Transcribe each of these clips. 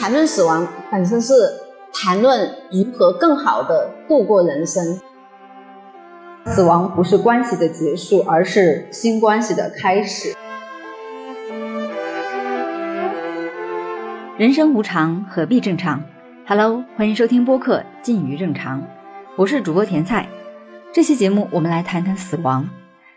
谈论死亡本身是谈论如何更好的度过人生。死亡不是关系的结束，而是新关系的开始。人生无常，何必正常？Hello，欢迎收听播客《近于正常》，我是主播甜菜。这期节目我们来谈谈死亡，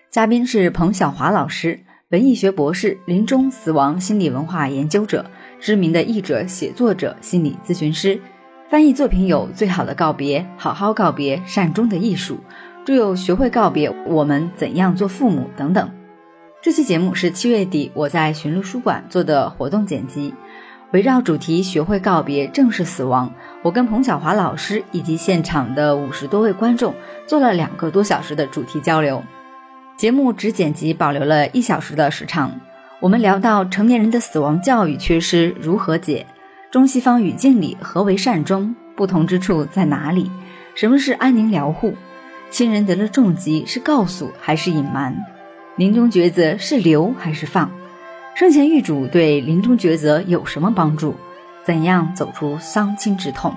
嘉宾是彭晓华老师，文艺学博士，临终死亡心理文化研究者，知名的译者、写作者、心理咨询师，翻译作品有《最好的告别》《好好告别》《善终的艺术》。著有《学会告别》，我们怎样做父母等等。这期节目是七月底我在寻路书馆做的活动剪辑，围绕主题“学会告别，正视死亡”，我跟彭晓华老师以及现场的五十多位观众做了两个多小时的主题交流。节目只剪辑保留了一小时的时长，我们聊到成年人的死亡教育缺失如何解，中西方语境里何为善终，不同之处在哪里，什么是安宁疗护。亲人得了重疾，是告诉还是隐瞒？临终抉择是留还是放？生前预嘱对临终抉择有什么帮助？怎样走出丧亲之痛？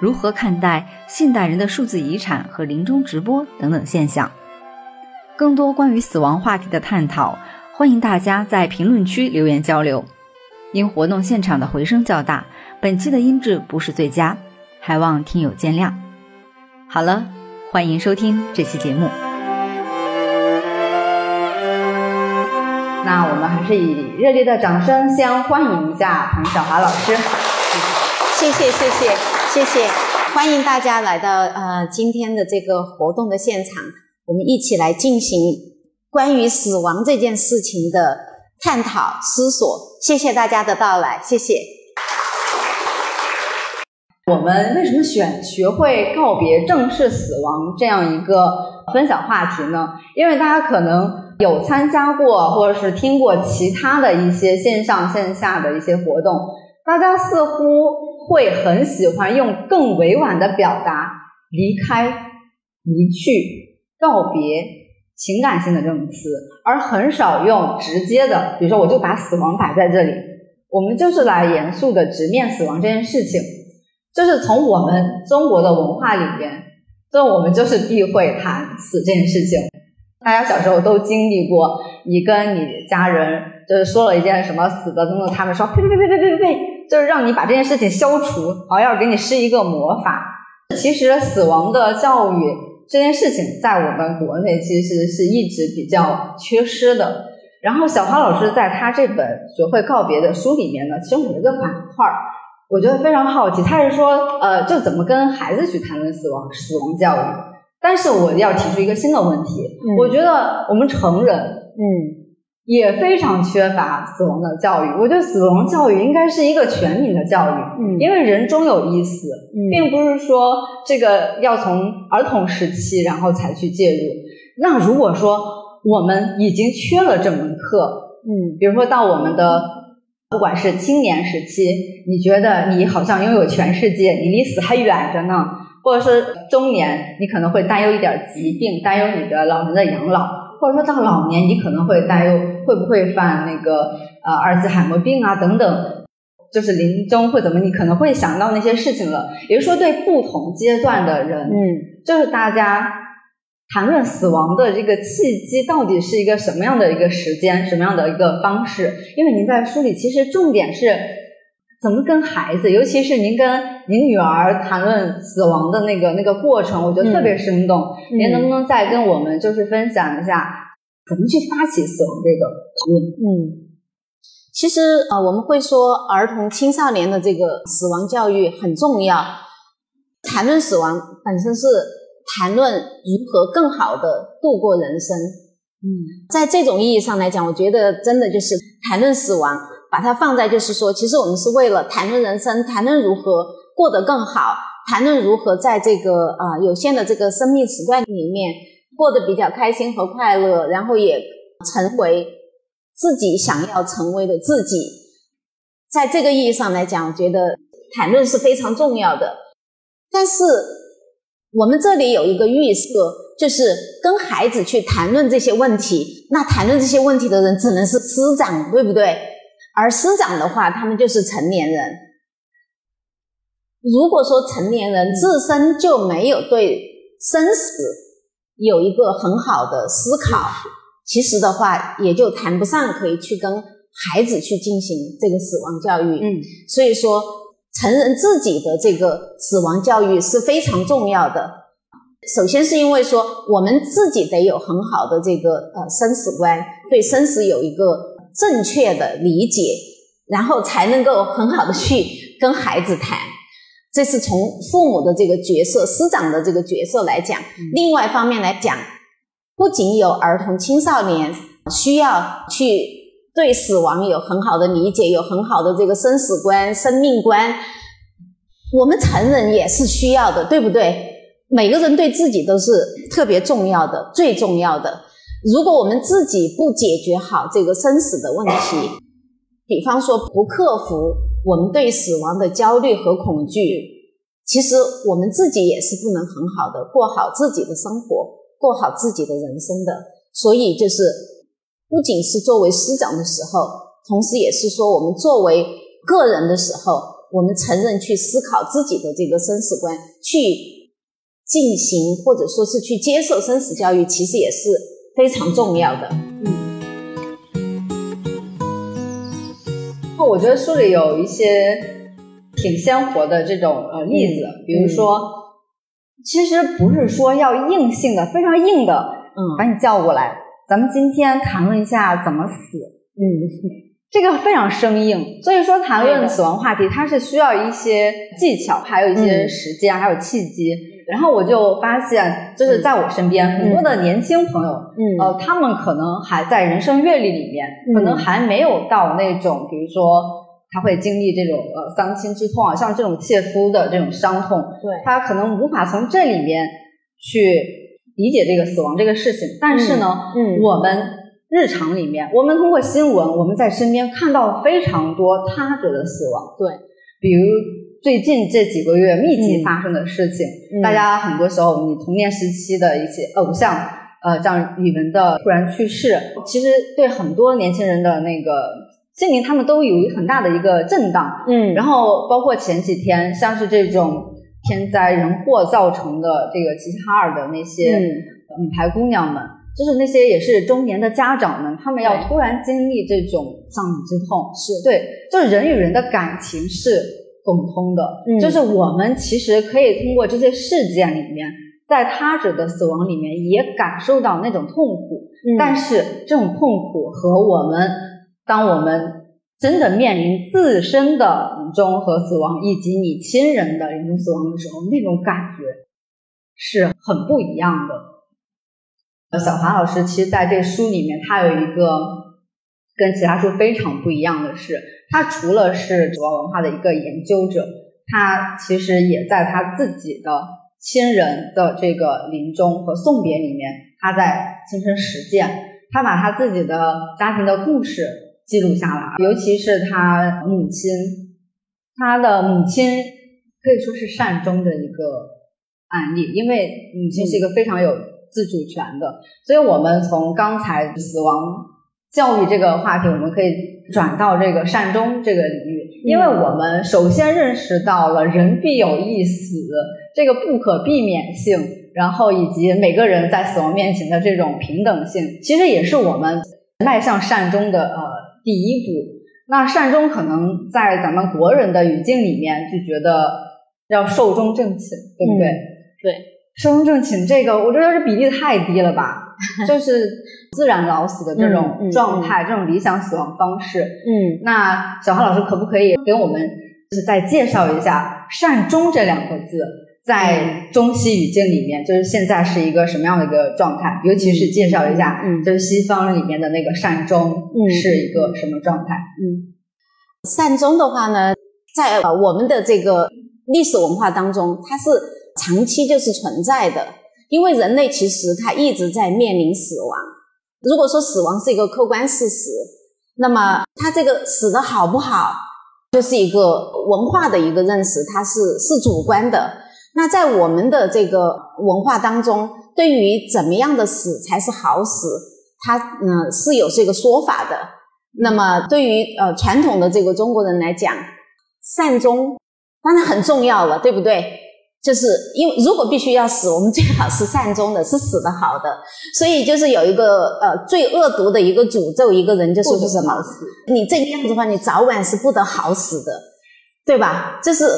如何看待现代人的数字遗产和临终直播等等现象？更多关于死亡话题的探讨，欢迎大家在评论区留言交流。因活动现场的回声较大，本期的音质不是最佳，还望听友见谅。好了。欢迎收听这期节目。那我们还是以热烈的掌声先欢迎一下彭晓华老师。谢谢谢谢谢谢，欢迎大家来到呃今天的这个活动的现场，我们一起来进行关于死亡这件事情的探讨思索。谢谢大家的到来，谢谢。我们为什么选学会告别、正视死亡这样一个分享话题呢？因为大家可能有参加过或者是听过其他的一些线上线下的一些活动，大家似乎会很喜欢用更委婉的表达离开、离去、告别、情感性的这种词，而很少用直接的，比如说我就把死亡摆在这里，我们就是来严肃的直面死亡这件事情。就是从我们中国的文化里边，就我们就是避讳谈死这件事情。大家小时候都经历过，你跟你家人就是说了一件什么死的东西，他们说呸呸呸呸呸呸呸，就是让你把这件事情消除，好要给你施一个魔法。其实死亡的教育这件事情，在我们国内其实是一直比较缺失的。然后小花老师在他这本《学会告别》的书里面呢，其中有一个板块儿。我觉得非常好奇，他是说，呃，就怎么跟孩子去谈论死亡、死亡教育？但是我要提出一个新的问题，我觉得我们成人，嗯，也非常缺乏死亡的教育。我觉得死亡教育应该是一个全民的教育，嗯，因为人终有一死，并不是说这个要从儿童时期然后才去介入。那如果说我们已经缺了这门课，嗯，比如说到我们的。不管是青年时期，你觉得你好像拥有全世界，你离死还远着呢；或者是中年，你可能会担忧一点疾病，担忧你的老人的养老；或者说到老年，你可能会担忧会不会犯那个呃阿尔兹海默病啊等等，就是临终会怎么，你可能会想到那些事情了。也就是说，对不同阶段的人，嗯，就是大家。谈论死亡的这个契机到底是一个什么样的一个时间，什么样的一个方式？因为您在书里其实重点是怎么跟孩子，尤其是您跟您女儿谈论死亡的那个那个过程，我觉得特别生动。您能不能再跟我们就是分享一下怎么去发起死亡这个讨论？嗯，其实呃，我们会说儿童青少年的这个死亡教育很重要，谈论死亡本身是。谈论如何更好的度过人生，嗯，在这种意义上来讲，我觉得真的就是谈论死亡，把它放在就是说，其实我们是为了谈论人生，谈论如何过得更好，谈论如何在这个啊有限的这个生命时段里面过得比较开心和快乐，然后也成为自己想要成为的自己。在这个意义上来讲，我觉得谈论是非常重要的，但是。我们这里有一个预设，就是跟孩子去谈论这些问题。那谈论这些问题的人只能是师长，对不对？而师长的话，他们就是成年人。如果说成年人自身就没有对生死有一个很好的思考，其实的话也就谈不上可以去跟孩子去进行这个死亡教育。嗯，所以说成人自己的这个死亡教育是非常重要的。首先是因为说我们自己得有很好的这个呃生死观，对生死有一个正确的理解，然后才能够很好的去跟孩子谈。这是从父母的这个角色、师长的这个角色来讲。另外一方面来讲，不仅有儿童、青少年需要去对死亡有很好的理解，有很好的这个生死观、生命观，我们成人也是需要的，对不对？每个人对自己都是特别重要的、最重要的。如果我们自己不解决好这个生死的问题，比方说不克服我们对死亡的焦虑和恐惧，其实我们自己也是不能很好的过好自己的生活，过好自己的人生的。所以，就是不仅是作为师长的时候，同时也是说我们作为个人的时候，我们承认去思考自己的这个生死观，去。进行或者说是去接受生死教育，其实也是非常重要的。嗯，那我觉得书里有一些挺鲜活的这种呃例子，比如说，其实不是说要硬性的、非常硬的，嗯，把你叫过来，咱们今天谈论一下怎么死。嗯，这个非常生硬，所以说谈论死亡话题，它是需要一些技巧，还有一些时间，还有契机。然后我就发现，就是在我身边很多的年轻朋友，呃，他们可能还在人生阅历里面，可能还没有到那种，比如说他会经历这种呃丧亲之痛啊，像这种切肤的这种伤痛，对，他可能无法从这里面去理解这个死亡这个事情。但是呢，嗯，我们日常里面，我们通过新闻，我们在身边看到非常多他者的死亡，对，比如。最近这几个月密集发生的事情，大家很多时候你童年时期的一些偶像，呃，像李玟的突然去世，其实对很多年轻人的那个心灵，他们都有很大的一个震荡。嗯，然后包括前几天，像是这种天灾人祸造成的这个齐齐哈尔的那些女排姑娘们，就是那些也是中年的家长们，他们要突然经历这种丧母之痛，是。对，就是人与人的感情是。共通的，就是我们其实可以通过这些事件里面，在他者的死亡里面也感受到那种痛苦。但是这种痛苦和我们，当我们真的面临自身的临终和死亡，以及你亲人的临终死亡的时候，那种感觉是很不一样的。小华老师其实在这书里面，他有一个跟其他书非常不一样的是。他除了是死亡文化的一个研究者，他其实也在他自己的亲人的这个临终和送别里面，他在亲身实践。他把他自己的家庭的故事记录下来，尤其是他母亲，他的母亲可以说是善终的一个案例，因为母亲是一个非常有自主权的。所以，我们从刚才死亡教育这个话题，我们可以。转到这个善终这个领域，因为我们首先认识到了人必有一死这个不可避免性，然后以及每个人在死亡面前的这种平等性，其实也是我们迈向善终的呃第一步。那善终可能在咱们国人的语境里面就觉得要寿终正寝，对不对？对，寿终正寝这个，我觉得这比例太低了吧。就是自然老死的这种状态，这种理想死亡方式。嗯，那小花老师可不可以给我们就是再介绍一下“善终”这两个字在中西语境里面，就是现在是一个什么样的一个状态？尤其是介绍一下，嗯，就是西方里面的那个善终是一个什么状态？嗯，善终的话呢，在我们的这个历史文化当中，它是长期就是存在的。因为人类其实他一直在面临死亡。如果说死亡是一个客观事实，那么他这个死的好不好，就是一个文化的一个认识，它是是主观的。那在我们的这个文化当中，对于怎么样的死才是好死，它嗯是有这个说法的。那么对于呃传统的这个中国人来讲，善终当然很重要了，对不对？就是因为如果必须要死，我们最好是善终的，是死的好的。所以就是有一个呃最恶毒的一个诅咒，一个人就是说什么？你这个样子的话，你早晚是不得好死的，对吧？这是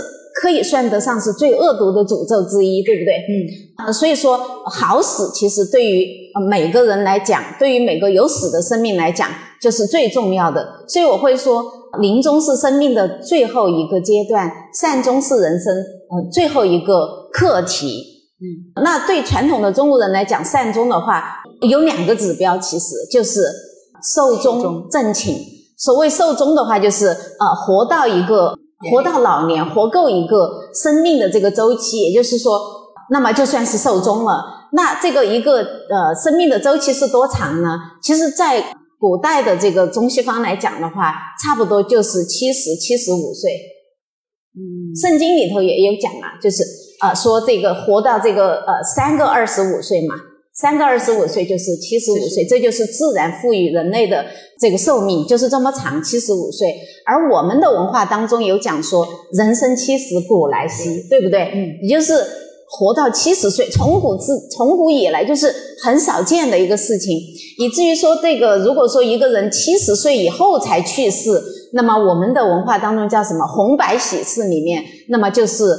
可以算得上是最恶毒的诅咒之一，对不对？嗯。呃，所以说好死其实对于每个人来讲，对于每个有死的生命来讲，就是最重要的。所以我会说，临终是生命的最后一个阶段，善终是人生。嗯，最后一个课题，嗯，那对传统的中国人来讲，善终的话有两个指标，其实就是寿终正寝。所谓寿终的话，就是呃，活到一个活到老年，活够一个生命的这个周期，也就是说，那么就算是寿终了。那这个一个呃生命的周期是多长呢？其实，在古代的这个中西方来讲的话，差不多就是七十七十五岁。嗯，圣经里头也有讲啊，就是啊，说这个活到这个呃三个二十五岁嘛，三个二十五岁就是七十五岁，这就是自然赋予人类的这个寿命，就是这么长，七十五岁。而我们的文化当中有讲说，人生七十古来稀，对不对？嗯，也就是活到七十岁，从古至从古以来就是很少见的一个事情，以至于说这个如果说一个人七十岁以后才去世。那么我们的文化当中叫什么？红白喜事里面，那么就是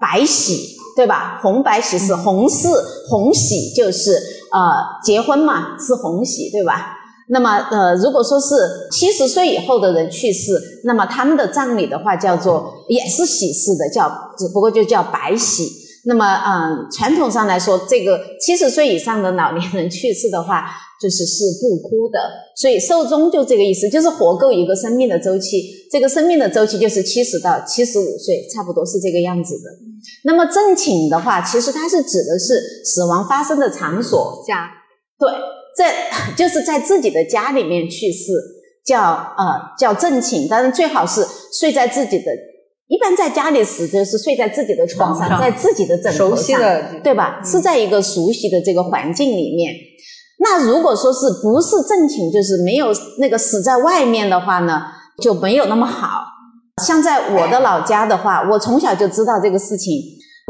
白喜，对吧？红白喜事，红事红喜就是呃结婚嘛，是红喜，对吧？那么呃，如果说是七十岁以后的人去世，那么他们的葬礼的话叫做也是喜事的，叫只不过就叫白喜。那么嗯，传统上来说，这个七十岁以上的老年人去世的话。就是是不哭的，所以寿终就这个意思，就是活够一个生命的周期。这个生命的周期就是七十到七十五岁，差不多是这个样子的。那么正寝的话，其实它是指的是死亡发生的场所家，对，在 就是在自己的家里面去世，叫呃叫正寝。当然最好是睡在自己的，一般在家里死就是睡在自己的床上，在自己的枕头上，对吧？是在一个熟悉的这个环境里面。那如果说是不是正寝，就是没有那个死在外面的话呢，就没有那么好。像在我的老家的话，我从小就知道这个事情。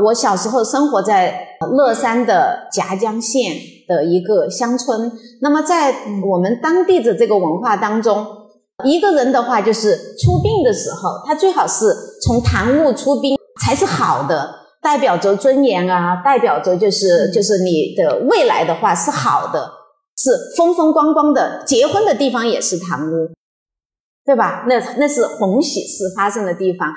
我小时候生活在乐山的夹江县的一个乡村。那么在我们当地的这个文化当中，一个人的话就是出殡的时候，他最好是从堂屋出殡才是好的，代表着尊严啊，代表着就是就是你的未来的话是好的。是风风光光的，结婚的地方也是堂屋，对吧？那那是红喜事发生的地方。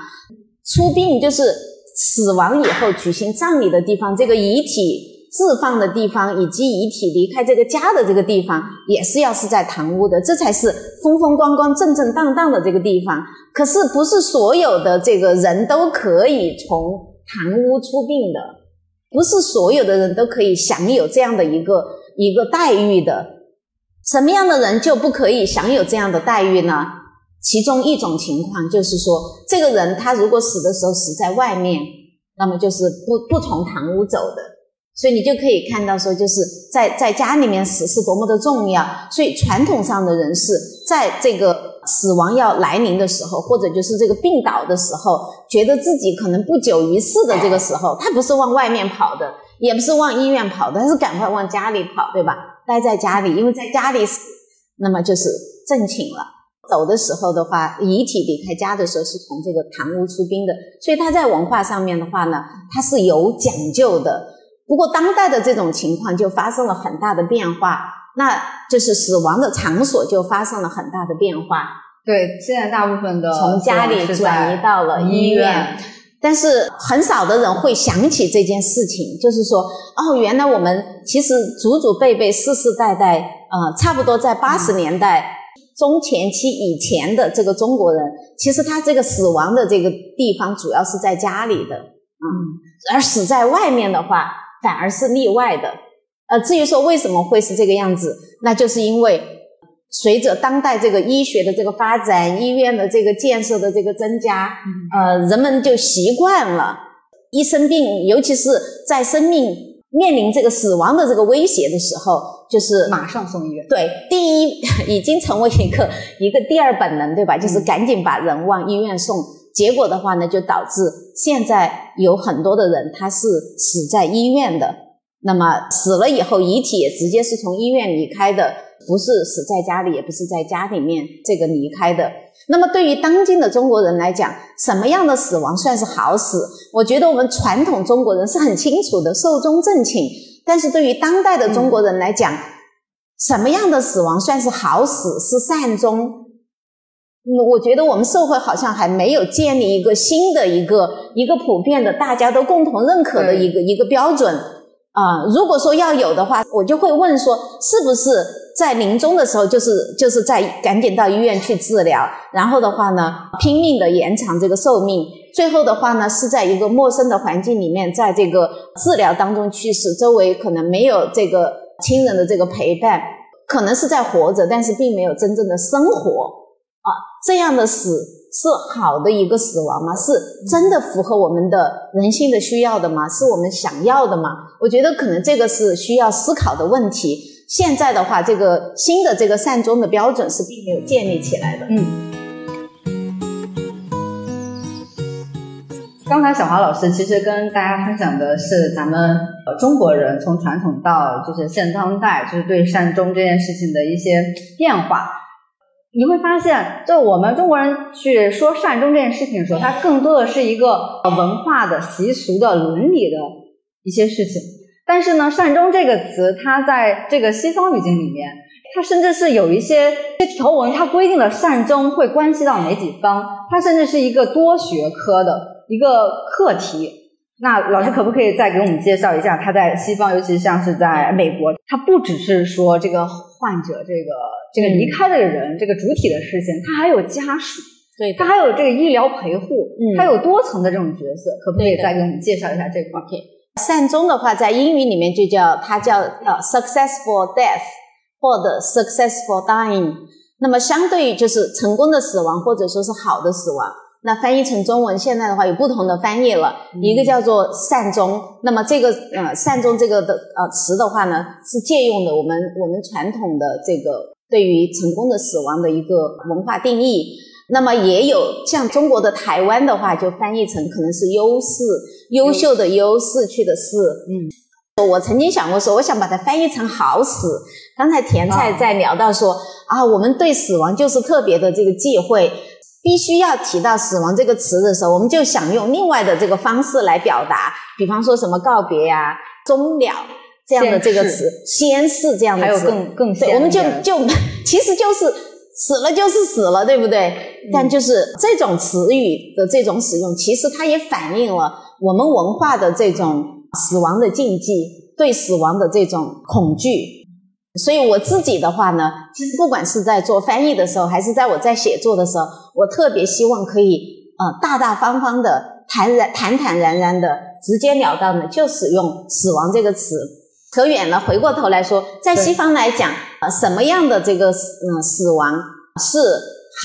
出殡就是死亡以后举行葬礼的地方，这个遗体置放的地方，以及遗体离开这个家的这个地方，也是要是在堂屋的，这才是风风光光、正正当当的这个地方。可是不是所有的这个人都可以从堂屋出殡的，不是所有的人都可以享有这样的一个。一个待遇的，什么样的人就不可以享有这样的待遇呢？其中一种情况就是说，这个人他如果死的时候死在外面，那么就是不不从堂屋走的。所以你就可以看到说，就是在在家里面死是多么的重要。所以传统上的人士在这个死亡要来临的时候，或者就是这个病倒的时候，觉得自己可能不久于世的这个时候，他不是往外面跑的。也不是往医院跑，的，他是赶快往家里跑，对吧？待在家里，因为在家里死，那么就是正寝了。走的时候的话，遗体离开家的时候是从这个堂屋出殡的，所以他在文化上面的话呢，他是有讲究的。不过当代的这种情况就发生了很大的变化，那就是死亡的场所就发生了很大的变化。对，现在大部分的从家里转移到了医院。但是很少的人会想起这件事情，就是说，哦，原来我们其实祖祖辈辈、世世代代，呃，差不多在八十年代中前期以前的这个中国人，其实他这个死亡的这个地方主要是在家里的，嗯，而死在外面的话反而是例外的。呃，至于说为什么会是这个样子，那就是因为。随着当代这个医学的这个发展，医院的这个建设的这个增加，呃，人们就习惯了，一生病，尤其是在生命面临这个死亡的这个威胁的时候，就是马上送医院。对，第一 已经成为一个一个第二本能，对吧？就是赶紧把人往医院送。结果的话呢，就导致现在有很多的人他是死在医院的。那么死了以后，遗体也直接是从医院离开的，不是死在家里，也不是在家里面这个离开的。那么对于当今的中国人来讲，什么样的死亡算是好死？我觉得我们传统中国人是很清楚的，寿终正寝。但是对于当代的中国人来讲，什么样的死亡算是好死？是善终？我觉得我们社会好像还没有建立一个新的一个一个普遍的、大家都共同认可的一个一个标准啊。如果说要有的话，我就会问说，是不是在临终的时候，就是就是在赶紧到医院去治疗，然后的话呢，拼命的延长这个寿命，最后的话呢，是在一个陌生的环境里面，在这个治疗当中去世，周围可能没有这个亲人的这个陪伴，可能是在活着，但是并没有真正的生活。啊，这样的死是好的一个死亡吗？是真的符合我们的人性的需要的吗？是我们想要的吗？我觉得可能这个是需要思考的问题。现在的话，这个新的这个善终的标准是并没有建立起来的。嗯。刚才小华老师其实跟大家分享的是咱们呃中国人从传统到就是现当代，就是对善终这件事情的一些变化。你会发现，就我们中国人去说善终这件事情的时候，它更多的是一个文化的习俗的伦理的一些事情。但是呢，善终这个词，它在这个西方语境里面，它甚至是有一些条文，它规定了善终会关系到哪几方，它甚至是一个多学科的一个课题。那老师可不可以再给我们介绍一下，他在西方，尤其像是在美国，他不只是说这个患者这个。这个离开的人，这个主体的视线，他还有家属，对，他还有这个医疗陪护，嗯，他有多层的这种角色，可不可以再给我们介绍一下这块？OK，善终的话，在英语里面就叫它叫呃 successful death 或者 successful dying，那么相对于就是成功的死亡或者说是好的死亡。那翻译成中文，现在的话有不同的翻译了，一个叫做善终。那么这个呃善终这个的呃词的话呢，是借用的我们我们传统的这个对于成功的死亡的一个文化定义。那么也有像中国的台湾的话，就翻译成可能是优势、优秀的优逝去的逝。嗯，我曾经想过说，我想把它翻译成好死。刚才甜菜在聊到说啊，我们对死亡就是特别的这个忌讳。必须要提到死亡这个词的时候，我们就想用另外的这个方式来表达，比方说什么告别呀、终了这样的这个词，先逝这样的词，还有更更对，我们就就 其实就是死了就是死了，对不对？但就是这种词语的这种使用，其实它也反映了我们文化的这种死亡的禁忌，对死亡的这种恐惧。所以我自己的话呢，其实不管是在做翻译的时候，还是在我在写作的时候，我特别希望可以呃大大方方的、坦然坦坦然然的、直截了当的就使用“死亡”这个词。扯远了，回过头来说，在西方来讲，呃，什么样的这个嗯死亡是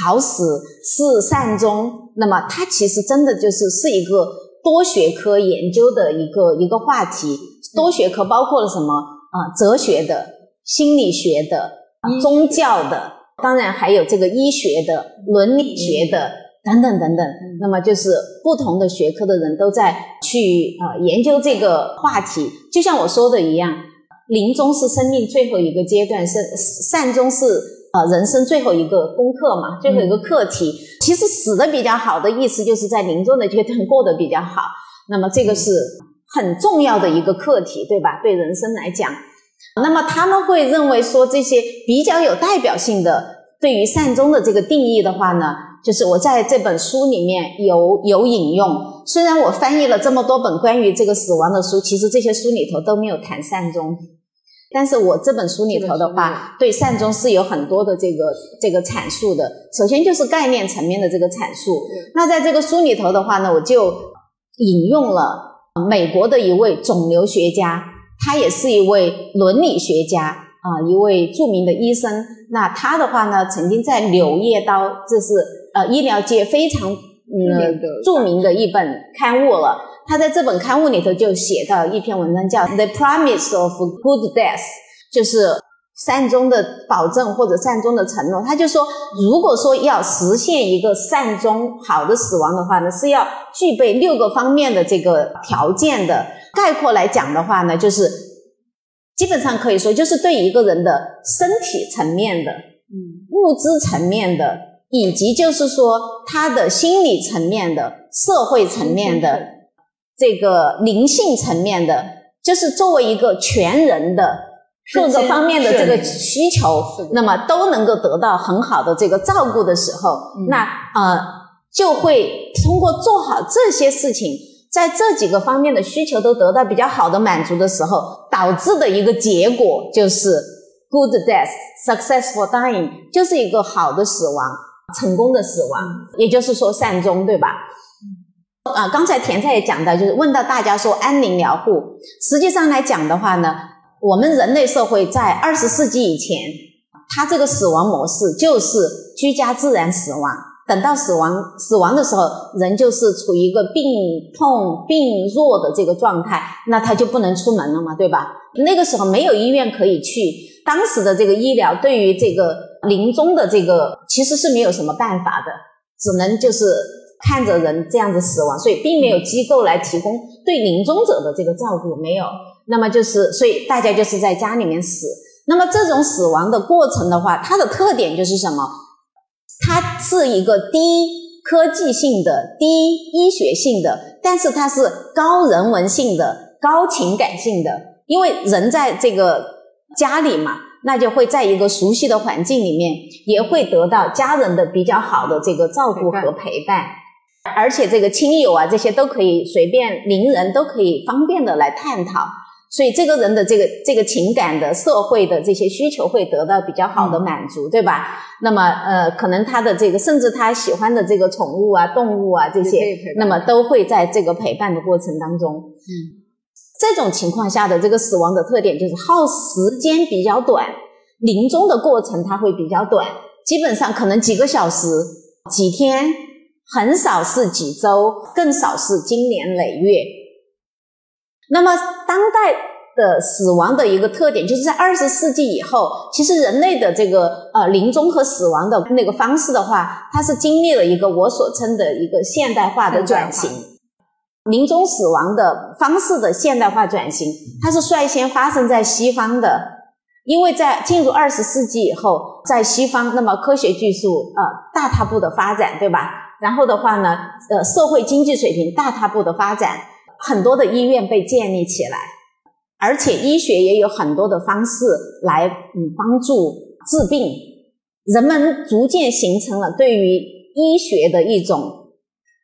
好死是善终？那么它其实真的就是是一个多学科研究的一个一个话题。多学科包括了什么啊？哲学的。心理学的、宗教的，当然还有这个医学的、伦理学的等等等等。那么就是不同的学科的人都在去啊研究这个话题。就像我说的一样，临终是生命最后一个阶段，是善终是呃人生最后一个功课嘛，最后一个课题。其实死的比较好的意思，就是在临终的阶段过得比较好。那么这个是很重要的一个课题，对吧？对人生来讲。那么他们会认为说这些比较有代表性的对于善终的这个定义的话呢，就是我在这本书里面有有引用。虽然我翻译了这么多本关于这个死亡的书，其实这些书里头都没有谈善终，但是我这本书里头的话，对善终是有很多的这个这个阐述的。首先就是概念层面的这个阐述。那在这个书里头的话呢，我就引用了美国的一位肿瘤学家。他也是一位伦理学家啊，一位著名的医生。那他的话呢，曾经在《柳叶刀》这是呃医疗界非常嗯著名的一本刊物了。他在这本刊物里头就写到一篇文章，叫《The Promise of Good Death》，就是善终的保证或者善终的承诺，他就说，如果说要实现一个善终好的死亡的话呢，是要具备六个方面的这个条件的。概括来讲的话呢，就是基本上可以说，就是对一个人的身体层面的，嗯，物质层面的，以及就是说他的心理层面的、社会层面的、这个灵性层面的，就是作为一个全人的。各个方面的这个需求，那么都能够得到很好的这个照顾的时候，那呃就会通过做好这些事情，在这几个方面的需求都得到比较好的满足的时候，导致的一个结果就是 good death, successful dying，就是一个好的死亡，成功的死亡，也就是说善终，对吧？啊，刚才甜菜也讲到，就是问到大家说安宁疗护，实际上来讲的话呢。我们人类社会在二十世纪以前，它这个死亡模式就是居家自然死亡。等到死亡死亡的时候，人就是处于一个病痛、病弱的这个状态，那他就不能出门了嘛，对吧？那个时候没有医院可以去，当时的这个医疗对于这个临终的这个其实是没有什么办法的，只能就是看着人这样子死亡，所以并没有机构来提供对临终者的这个照顾，没有。那么就是，所以大家就是在家里面死。那么这种死亡的过程的话，它的特点就是什么？它是一个低科技性的、低医学性的，但是它是高人文性的、高情感性的。因为人在这个家里嘛，那就会在一个熟悉的环境里面，也会得到家人的比较好的这个照顾和陪伴。而且这个亲友啊，这些都可以随便邻人都可以方便的来探讨。所以这个人的这个这个情感的社会的这些需求会得到比较好的满足，对吧？那么呃，可能他的这个甚至他喜欢的这个宠物啊、动物啊这些，那么都会在这个陪伴的过程当中。嗯，这种情况下的这个死亡的特点就是耗时间比较短，临终的过程它会比较短，基本上可能几个小时、几天，很少是几周，更少是经年累月。那么，当代的死亡的一个特点，就是在二十世纪以后，其实人类的这个呃临终和死亡的那个方式的话，它是经历了一个我所称的一个现代化的转型。临终死亡的方式的现代化转型，它是率先发生在西方的，因为在进入二十世纪以后，在西方，那么科学技术呃大踏步的发展，对吧？然后的话呢，呃，社会经济水平大踏步的发展。很多的医院被建立起来，而且医学也有很多的方式来嗯帮助治病，人们逐渐形成了对于医学的一种，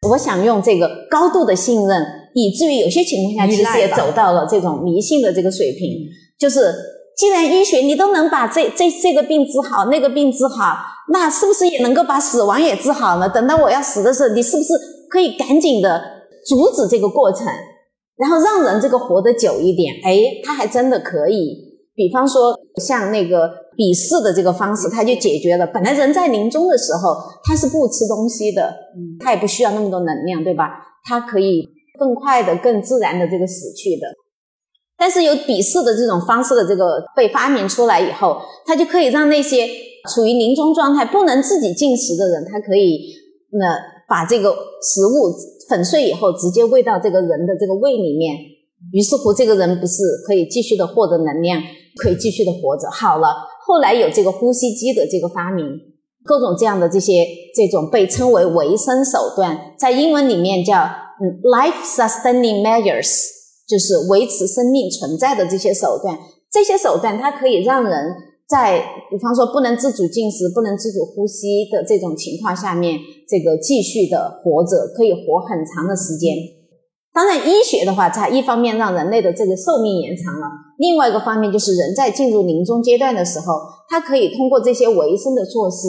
我想用这个高度的信任，以至于有些情况下其实也走到了这种迷信的这个水平。就是既然医学你都能把这这这个病治好，那个病治好，那是不是也能够把死亡也治好呢？等到我要死的时候，你是不是可以赶紧的？阻止这个过程，然后让人这个活得久一点。哎，他还真的可以。比方说，像那个比试的这个方式，他就解决了。本来人在临终的时候，他是不吃东西的，他也不需要那么多能量，对吧？他可以更快的、更自然的这个死去的。但是有比试的这种方式的这个被发明出来以后，他就可以让那些处于临终状态、不能自己进食的人，他可以那把这个食物。粉碎以后，直接喂到这个人的这个胃里面，于是乎，这个人不是可以继续的获得能量，可以继续的活着。好了，后来有这个呼吸机的这个发明，各种这样的这些这种被称为维生手段，在英文里面叫嗯 life sustaining measures，就是维持生命存在的这些手段。这些手段它可以让人。在比方说不能自主进食、不能自主呼吸的这种情况下面，这个继续的活着，可以活很长的时间。当然，医学的话，它一方面让人类的这个寿命延长了，另外一个方面就是人在进入临终阶段的时候，它可以通过这些维生的措施，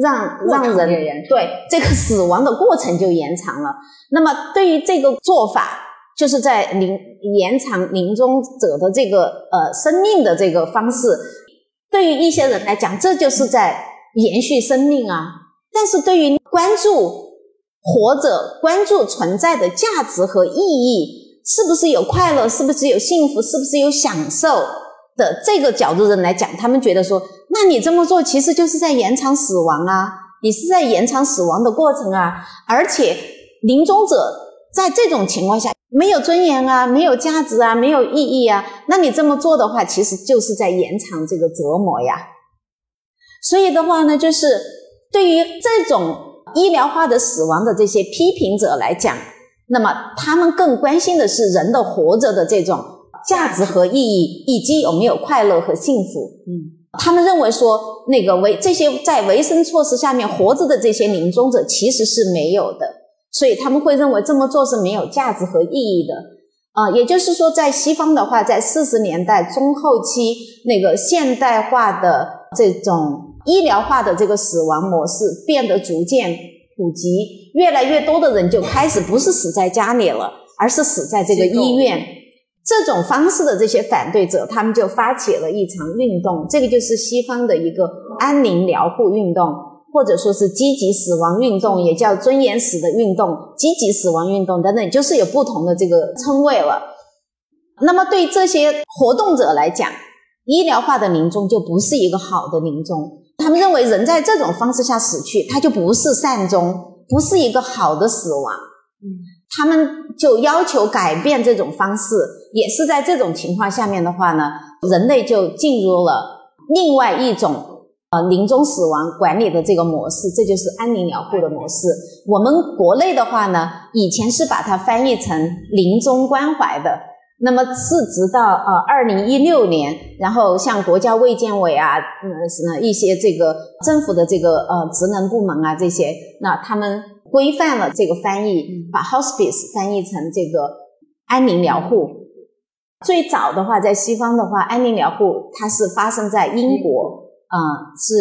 让让人对这个死亡的过程就延长了。那么，对于这个做法，就是在临延长临终者的这个呃生命的这个方式。对于一些人来讲，这就是在延续生命啊。但是对于关注活着、关注存在的价值和意义，是不是有快乐，是不是有幸福，是不是有享受的这个角度人来讲，他们觉得说，那你这么做其实就是在延长死亡啊，你是在延长死亡的过程啊，而且临终者在这种情况下没有尊严啊，没有价值啊，没有意义啊，那你这么做的话，其实就是在延长这个折磨呀。所以的话呢，就是对于这种医疗化的死亡的这些批评者来讲，那么他们更关心的是人的活着的这种。价值和意义，以及有没有快乐和幸福？嗯，他们认为说，那个维这些在维生措施下面活着的这些临终者其实是没有的，所以他们会认为这么做是没有价值和意义的。啊，也就是说，在西方的话，在四十年代中后期，那个现代化的这种医疗化的这个死亡模式变得逐渐普及，越来越多的人就开始不是死在家里了，而是死在这个医院。这种方式的这些反对者，他们就发起了一场运动，这个就是西方的一个安宁疗护运动，或者说是积极死亡运动，也叫尊严死的运动、积极死亡运动等等，就是有不同的这个称谓了。那么对这些活动者来讲，医疗化的临终就不是一个好的临终，他们认为人在这种方式下死去，他就不是善终，不是一个好的死亡。嗯。他们就要求改变这种方式，也是在这种情况下面的话呢，人类就进入了另外一种呃临终死亡管理的这个模式，这就是安宁疗护的模式。我们国内的话呢，以前是把它翻译成临终关怀的，那么是直到呃二零一六年，然后像国家卫健委啊，嗯是一些这个政府的这个呃职能部门啊这些，那他们。规范了这个翻译，把 hospice 翻译成这个安宁疗护。最早的话，在西方的话，安宁疗护它是发生在英国，啊，是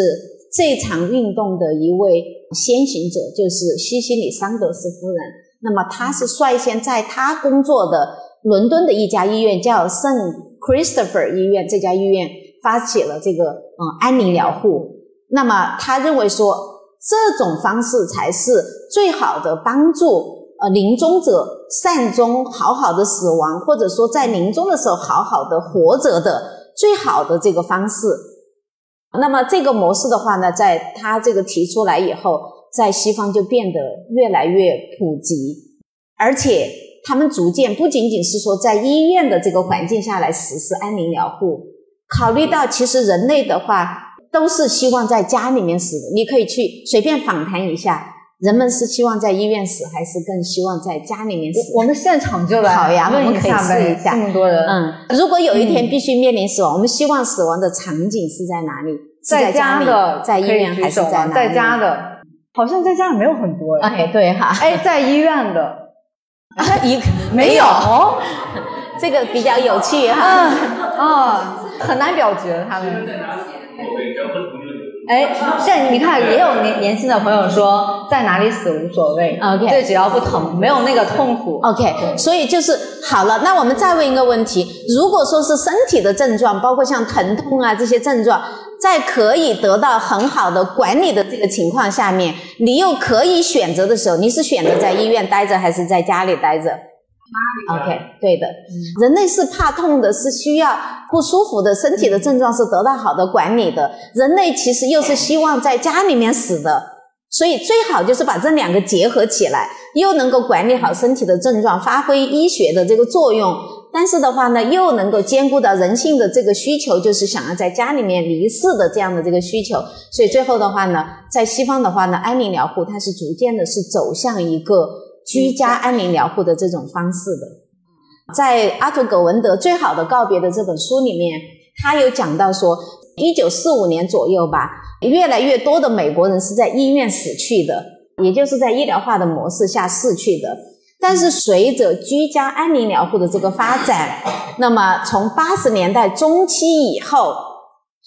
这场运动的一位先行者，就是西西里桑德斯夫人。那么，她是率先在她工作的伦敦的一家医院，叫圣 Christopher 医院，这家医院发起了这个嗯安宁疗护。那么，他认为说。这种方式才是最好的帮助呃临终者善终、好好的死亡，或者说在临终的时候好好的活着的最好的这个方式。那么这个模式的话呢，在他这个提出来以后，在西方就变得越来越普及，而且他们逐渐不仅仅是说在医院的这个环境下来实施安宁疗护，考虑到其实人类的话。都是希望在家里面死的，你可以去随便访谈一下，人们是希望在医院死，还是更希望在家里面死？我们现场就来好呀，我们可以试一下。这么多人，嗯，如果有一天必须面临死亡，我们希望死亡的场景是在哪里？在家的，在医院还是在哪？在家的，好像在家里没有很多哎，对哈，哎，在医院的，一没有，这个比较有趣哈，哦，很难表决他们。哎，现你看，也有年年轻的朋友说，在哪里死无所谓，OK，对，只要不疼，没有那个痛苦，OK。所以就是好了，那我们再问一个问题：如果说是身体的症状，包括像疼痛啊这些症状，在可以得到很好的管理的这个情况下面，你又可以选择的时候，你是选择在医院待着，还是在家里待着？OK，对的，人类是怕痛的，是需要不舒服的身体的症状是得到好的管理的。人类其实又是希望在家里面死的，所以最好就是把这两个结合起来，又能够管理好身体的症状，发挥医学的这个作用，但是的话呢，又能够兼顾到人性的这个需求，就是想要在家里面离世的这样的这个需求。所以最后的话呢，在西方的话呢，安宁疗护它是逐渐的是走向一个。居家安宁疗护的这种方式的，在阿图·葛文德《最好的告别》的这本书里面，他有讲到说，一九四五年左右吧，越来越多的美国人是在医院死去的，也就是在医疗化的模式下逝去的。但是随着居家安宁疗护的这个发展，那么从八十年代中期以后。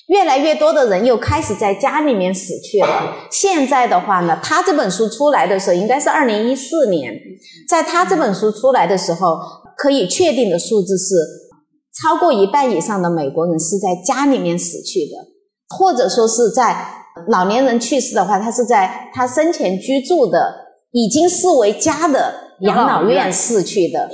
越来越多的人又开始在家里面死去了。现在的话呢，他这本书出来的时候应该是二零一四年，在他这本书出来的时候，可以确定的数字是，超过一半以上的美国人是在家里面死去的，或者说是在老年人去世的话，他是在他生前居住的已经视为家的养老院逝去的。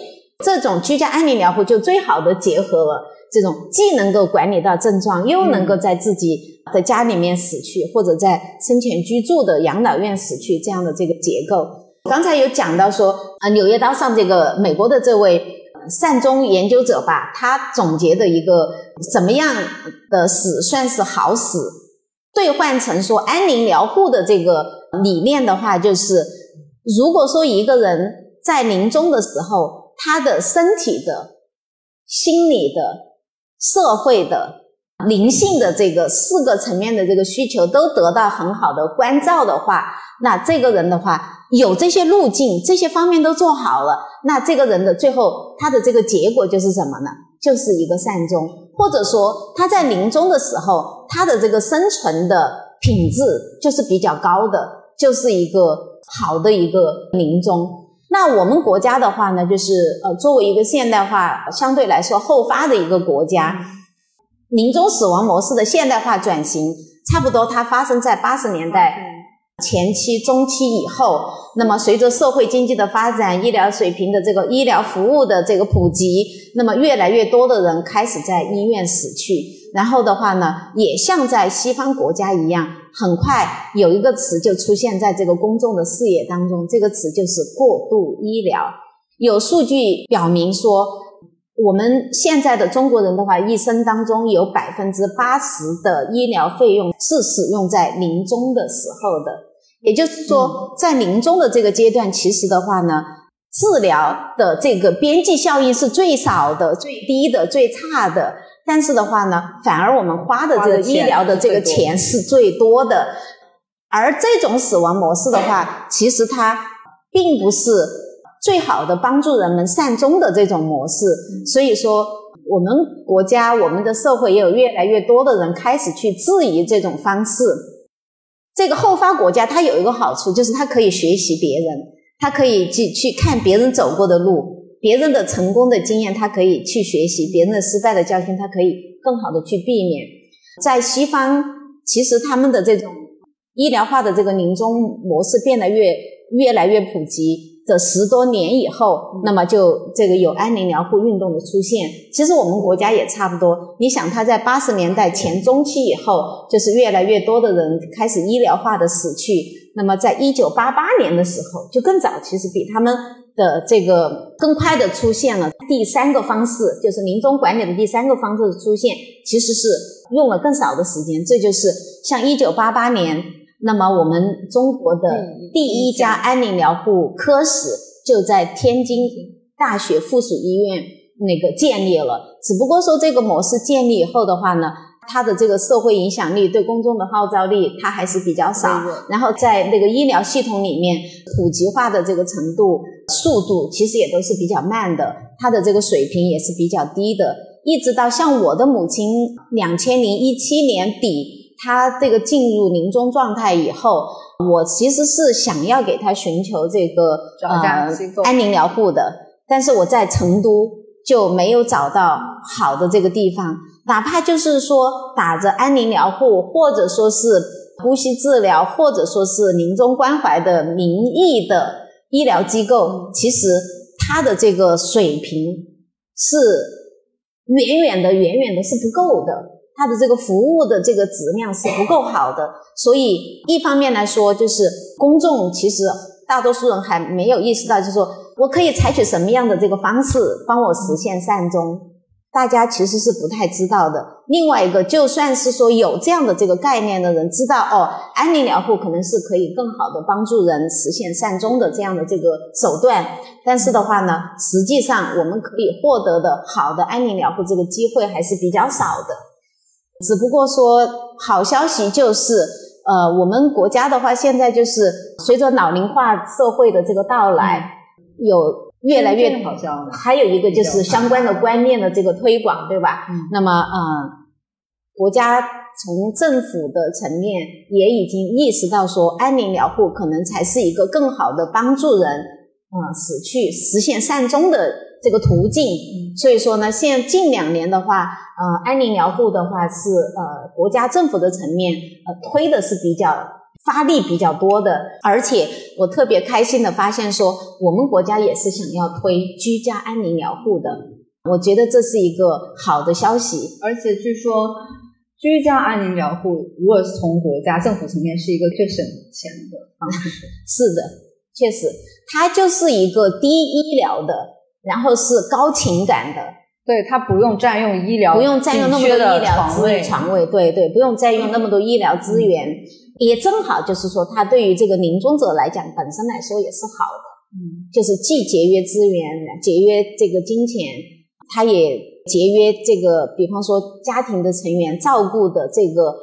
这种居家安宁疗护就最好的结合了这种既能够管理到症状，又能够在自己的家里面死去，或者在生前居住的养老院死去这样的这个结构。刚才有讲到说，呃，《柳叶刀》上这个美国的这位善终研究者吧，他总结的一个怎么样的死算是好死，兑换成说安宁疗护的这个理念的话，就是如果说一个人在临终的时候，他的身体的、心理的、社会的、灵性的这个四个层面的这个需求都得到很好的关照的话，那这个人的话有这些路径，这些方面都做好了，那这个人的最后他的这个结果就是什么呢？就是一个善终，或者说他在临终的时候，他的这个生存的品质就是比较高的，就是一个好的一个临终。那我们国家的话呢，就是呃，作为一个现代化相对来说后发的一个国家，临终死亡模式的现代化转型，差不多它发生在八十年代前期、中期以后。那么随着社会经济的发展，医疗水平的这个医疗服务的这个普及，那么越来越多的人开始在医院死去。然后的话呢，也像在西方国家一样。很快有一个词就出现在这个公众的视野当中，这个词就是过度医疗。有数据表明说，我们现在的中国人的话，一生当中有百分之八十的医疗费用是使用在临终的时候的。也就是说，在临终的这个阶段，其实的话呢，治疗的这个边际效应是最少的、最低的、最差的。但是的话呢，反而我们花的这个医疗的这个钱是最多的，而这种死亡模式的话，其实它并不是最好的帮助人们善终的这种模式。所以说，我们国家、我们的社会也有越来越多的人开始去质疑这种方式。这个后发国家它有一个好处，就是它可以学习别人，它可以去去看别人走过的路。别人的成功的经验，他可以去学习；别人的失败的教训，他可以更好的去避免。在西方，其实他们的这种医疗化的这个临终模式变得越越来越普及这十多年以后，那么就这个有安宁疗护运动的出现。其实我们国家也差不多。你想，他在八十年代前中期以后，就是越来越多的人开始医疗化的死去。那么在一九八八年的时候，就更早，其实比他们。的这个更快的出现了第三个方式，就是临终管理的第三个方式的出现，其实是用了更少的时间。这就是像一九八八年，那么我们中国的第一家安宁疗护科室就在天津大学附属医院那个建立了。只不过说这个模式建立以后的话呢。它的这个社会影响力对公众的号召力，它还是比较少。然后在那个医疗系统里面，普及化的这个程度、速度，其实也都是比较慢的。它的这个水平也是比较低的。一直到像我的母亲，两千零一七年底，她这个进入临终状态以后，我其实是想要给她寻求这个呃安宁疗护的，但是我在成都就没有找到好的这个地方。哪怕就是说打着安宁疗护，或者说是呼吸治疗，或者说是临终关怀的名义的医疗机构，其实它的这个水平是远远的、远远的是不够的，它的这个服务的这个质量是不够好的。所以一方面来说，就是公众其实大多数人还没有意识到，就是说我可以采取什么样的这个方式帮我实现善终。大家其实是不太知道的。另外一个，就算是说有这样的这个概念的人知道，哦，安宁疗护可能是可以更好的帮助人实现善终的这样的这个手段，但是的话呢，实际上我们可以获得的好的安宁疗护这个机会还是比较少的。只不过说，好消息就是，呃，我们国家的话，现在就是随着老龄化社会的这个到来，有。越来越好笑，还有一个就是相关的观念的这个推广，对吧？那么，呃，国家从政府的层面也已经意识到说，安宁疗护可能才是一个更好的帮助人，嗯，死去实现善终的这个途径。所以说呢，现近两年的话，呃，安宁疗护的话是呃国家政府的层面呃推的是比较。发力比较多的，而且我特别开心的发现说，我们国家也是想要推居家安宁疗护的。我觉得这是一个好的消息。而且据说，居家安宁疗护如果是从国家政府层面是一个最省钱的方式。是的，确实，它就是一个低医疗的，然后是高情感的。对，它不用占用医疗，不用占用那么多医疗资源，床位，对对，不用占用那么多医疗资源，也正好就是说，它对于这个临终者来讲，本身来说也是好的，嗯，就是既节约资源，节约这个金钱，它也节约这个，比方说家庭的成员照顾的这个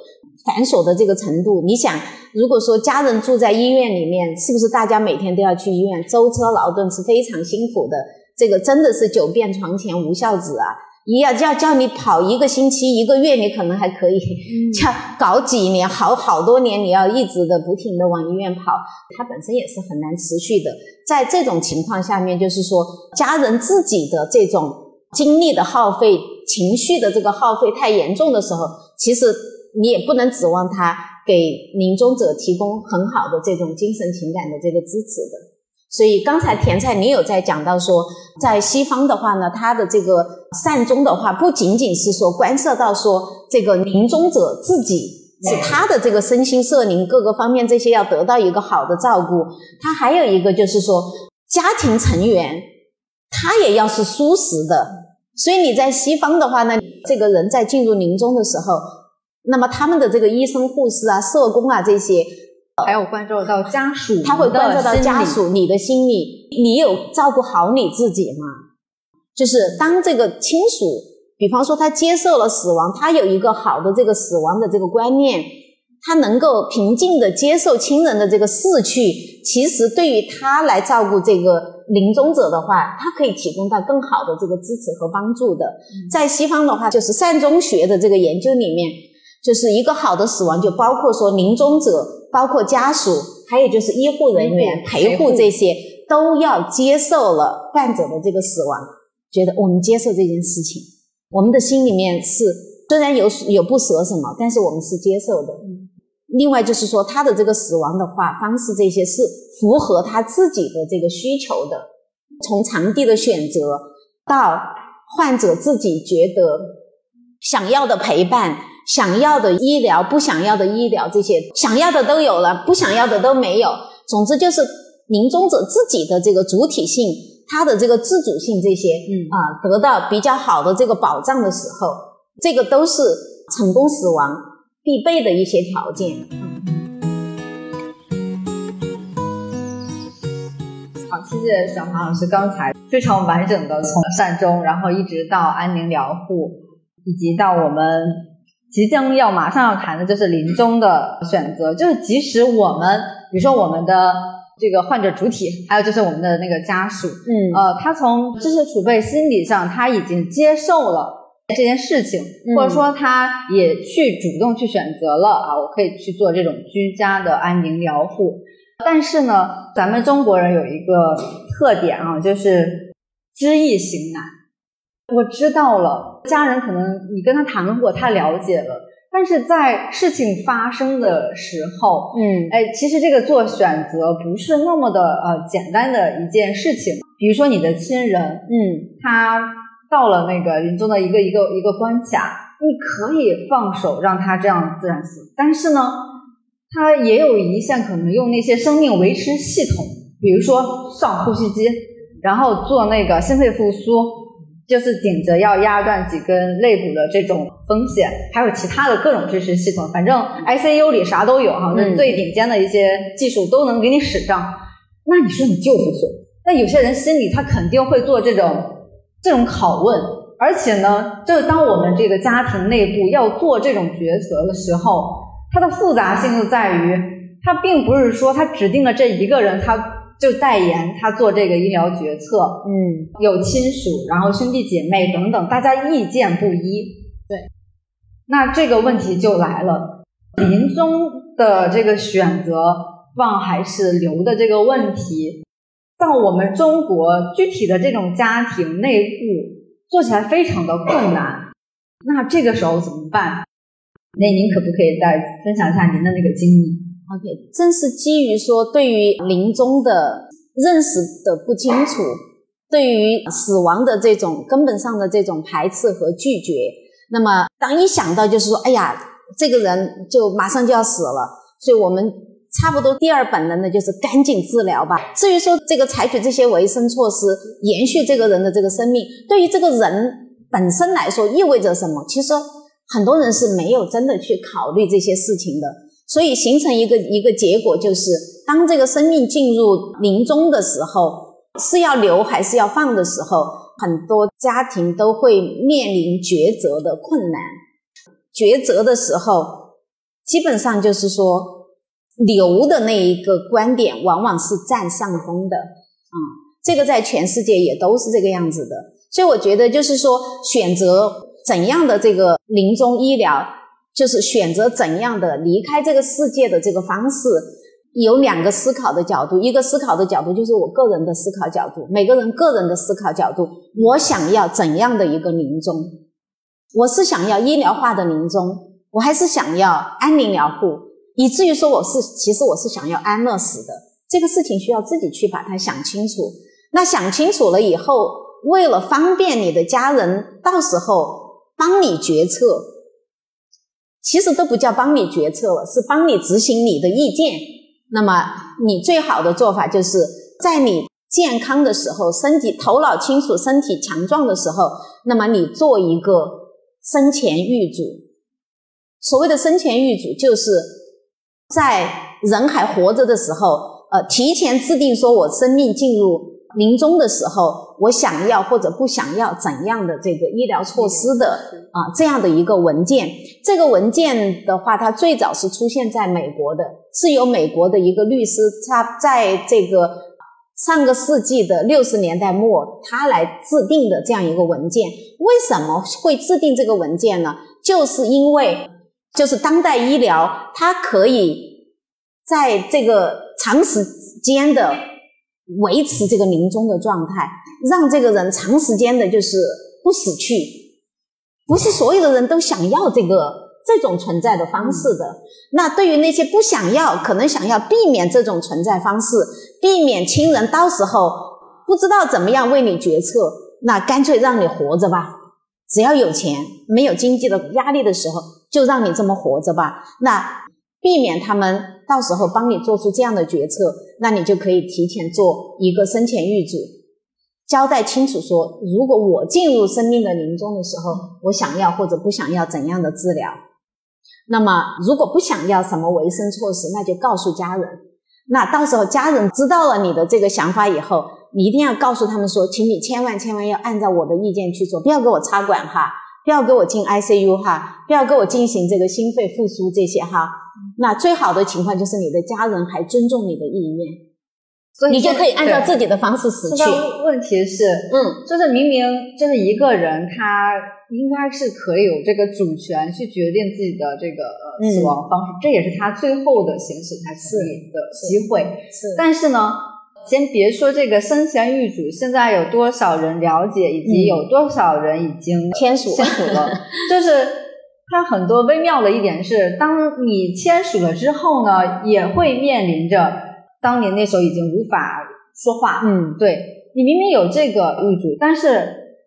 繁琐的这个程度。你想，如果说家人住在医院里面，是不是大家每天都要去医院，舟车劳顿是非常辛苦的？这个真的是久病床前无孝子啊！一要叫叫你跑一个星期、一个月，你可能还可以；叫搞几年、好好多年，你要一直的不停的往医院跑，它本身也是很难持续的。在这种情况下面，就是说家人自己的这种精力的耗费、情绪的这个耗费太严重的时候，其实你也不能指望他给临终者提供很好的这种精神情感的这个支持的。所以刚才甜菜你有在讲到说，在西方的话呢，他的这个善终的话，不仅仅是说关涉到说这个临终者自己是他的这个身心社灵各个方面这些要得到一个好的照顾，他还有一个就是说家庭成员他也要是舒适的。所以你在西方的话呢，这个人在进入临终的时候，那么他们的这个医生、护士啊、社工啊这些。还有关照到家属，他会关照到家属，你的心理，你有照顾好你自己吗？就是当这个亲属，比方说他接受了死亡，他有一个好的这个死亡的这个观念，他能够平静的接受亲人的这个逝去，其实对于他来照顾这个临终者的话，他可以提供到更好的这个支持和帮助的。在西方的话，就是善终学的这个研究里面，就是一个好的死亡，就包括说临终者。包括家属，还有就是医护人员陪护这些，都要接受了患者的这个死亡，觉得我们接受这件事情，我们的心里面是虽然有有不舍什么，但是我们是接受的。另外就是说，他的这个死亡的话方式这些是符合他自己的这个需求的，从场地的选择到患者自己觉得想要的陪伴。想要的医疗，不想要的医疗，这些想要的都有了，不想要的都没有。总之就是临终者自己的这个主体性，他的这个自主性，这些嗯啊，得到比较好的这个保障的时候，这个都是成功死亡必备的一些条件。好，谢谢小黄老师刚才非常完整的从善终，然后一直到安宁疗护，以及到我们。即将要马上要谈的就是临终的选择，就是即使我们，比如说我们的这个患者主体，还有就是我们的那个家属，嗯，呃，他从知识储备、心理上他已经接受了这件事情，或者说他也去主动去选择了啊，我可以去做这种居家的安宁疗护。但是呢，咱们中国人有一个特点啊，就是知易行难。我知道了，家人可能你跟他谈论过，他了解了，但是在事情发生的时候，嗯，哎，其实这个做选择不是那么的呃简单的一件事情。比如说你的亲人，嗯，他到了那个临终的一个一个一个关卡，你可以放手让他这样自然死，但是呢，他也有一项可能用那些生命维持系统，比如说上呼吸机，然后做那个心肺复苏。就是顶着要压断几根肋骨的这种风险，还有其他的各种支持系统，反正 ICU 里啥都有哈，那最顶尖的一些技术都能给你使上。那你说你救不救？那有些人心里他肯定会做这种这种拷问，而且呢，就是当我们这个家庭内部要做这种抉择的时候，它的复杂性就在于，它并不是说他指定了这一个人他。就代言他做这个医疗决策，嗯，有亲属，然后兄弟姐妹等等，大家意见不一，对，那这个问题就来了，临终的这个选择放还是留的这个问题，到我们中国具体的这种家庭内部做起来非常的困难，那这个时候怎么办？那您可不可以再分享一下您的那个经历？OK，正是基于说对于临终的认识的不清楚，对于死亡的这种根本上的这种排斥和拒绝。那么，当一想到就是说，哎呀，这个人就马上就要死了，所以我们差不多第二本能的就是赶紧治疗吧。至于说这个采取这些维生措施延续这个人的这个生命，对于这个人本身来说意味着什么？其实很多人是没有真的去考虑这些事情的，所以形成一个一个结果就是，当这个生命进入临终的时候，是要留还是要放的时候。很多家庭都会面临抉择的困难，抉择的时候，基本上就是说，留的那一个观点往往是占上风的，啊，这个在全世界也都是这个样子的。所以我觉得，就是说，选择怎样的这个临终医疗，就是选择怎样的离开这个世界的这个方式。有两个思考的角度，一个思考的角度就是我个人的思考角度，每个人个人的思考角度，我想要怎样的一个临终？我是想要医疗化的临终，我还是想要安宁疗护，以至于说我是其实我是想要安乐死的。这个事情需要自己去把它想清楚。那想清楚了以后，为了方便你的家人，到时候帮你决策，其实都不叫帮你决策了，是帮你执行你的意见。那么，你最好的做法就是在你健康的时候，身体头脑清楚、身体强壮的时候，那么你做一个生前预嘱。所谓的生前预嘱，就是在人还活着的时候，呃，提前制定说我生命进入。临终的时候，我想要或者不想要怎样的这个医疗措施的啊这样的一个文件。这个文件的话，它最早是出现在美国的，是由美国的一个律师，他在这个上个世纪的六十年代末，他来制定的这样一个文件。为什么会制定这个文件呢？就是因为就是当代医疗，它可以在这个长时间的。维持这个临终的状态，让这个人长时间的就是不死去，不是所有的人都想要这个这种存在的方式的。那对于那些不想要，可能想要避免这种存在方式，避免亲人到时候不知道怎么样为你决策，那干脆让你活着吧。只要有钱，没有经济的压力的时候，就让你这么活着吧。那避免他们。到时候帮你做出这样的决策，那你就可以提前做一个生前预嘱，交代清楚说，如果我进入生命的临终的时候，我想要或者不想要怎样的治疗。那么如果不想要什么维生措施，那就告诉家人。那到时候家人知道了你的这个想法以后，你一定要告诉他们说，请你千万千万要按照我的意见去做，不要给我插管哈，不要给我进 ICU 哈，不要给我进行这个心肺复苏这些哈。那最好的情况就是你的家人还尊重你的意愿，所以你就可以按照自己的方式死去。问题是，嗯，就是明明就是一个人，他应该是可以有这个主权去决定自己的这个死亡方式，这也是他最后的行使他自己的机会。是，但是呢，先别说这个生前预嘱，现在有多少人了解，以及有多少人已经签署签署了，就是。它很多微妙的一点是，当你签署了之后呢，也会面临着当年那时候已经无法说话。嗯，对你明明有这个预嘱，但是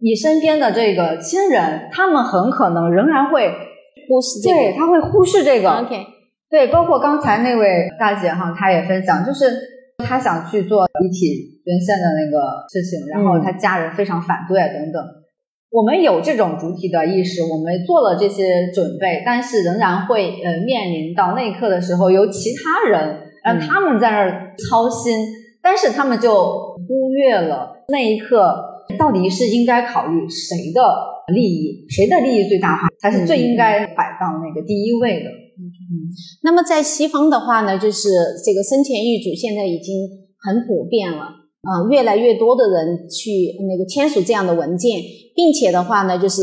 你身边的这个亲人，他们很可能仍然会忽视这个，对他会忽视这个。OK，对，包括刚才那位大姐哈，她也分享，就是她想去做遗体捐献的那个事情，然后她家人非常反对等等。我们有这种主体的意识，我们做了这些准备，但是仍然会呃面临到那一刻的时候，由其他人让他们在那儿操心，但是他们就忽略了那一刻到底是应该考虑谁的利益，谁的利益最大化才是最应该摆到那个第一位的。嗯，那么在西方的话呢，就是这个生前预嘱现在已经很普遍了。啊，越来越多的人去那个签署这样的文件，并且的话呢，就是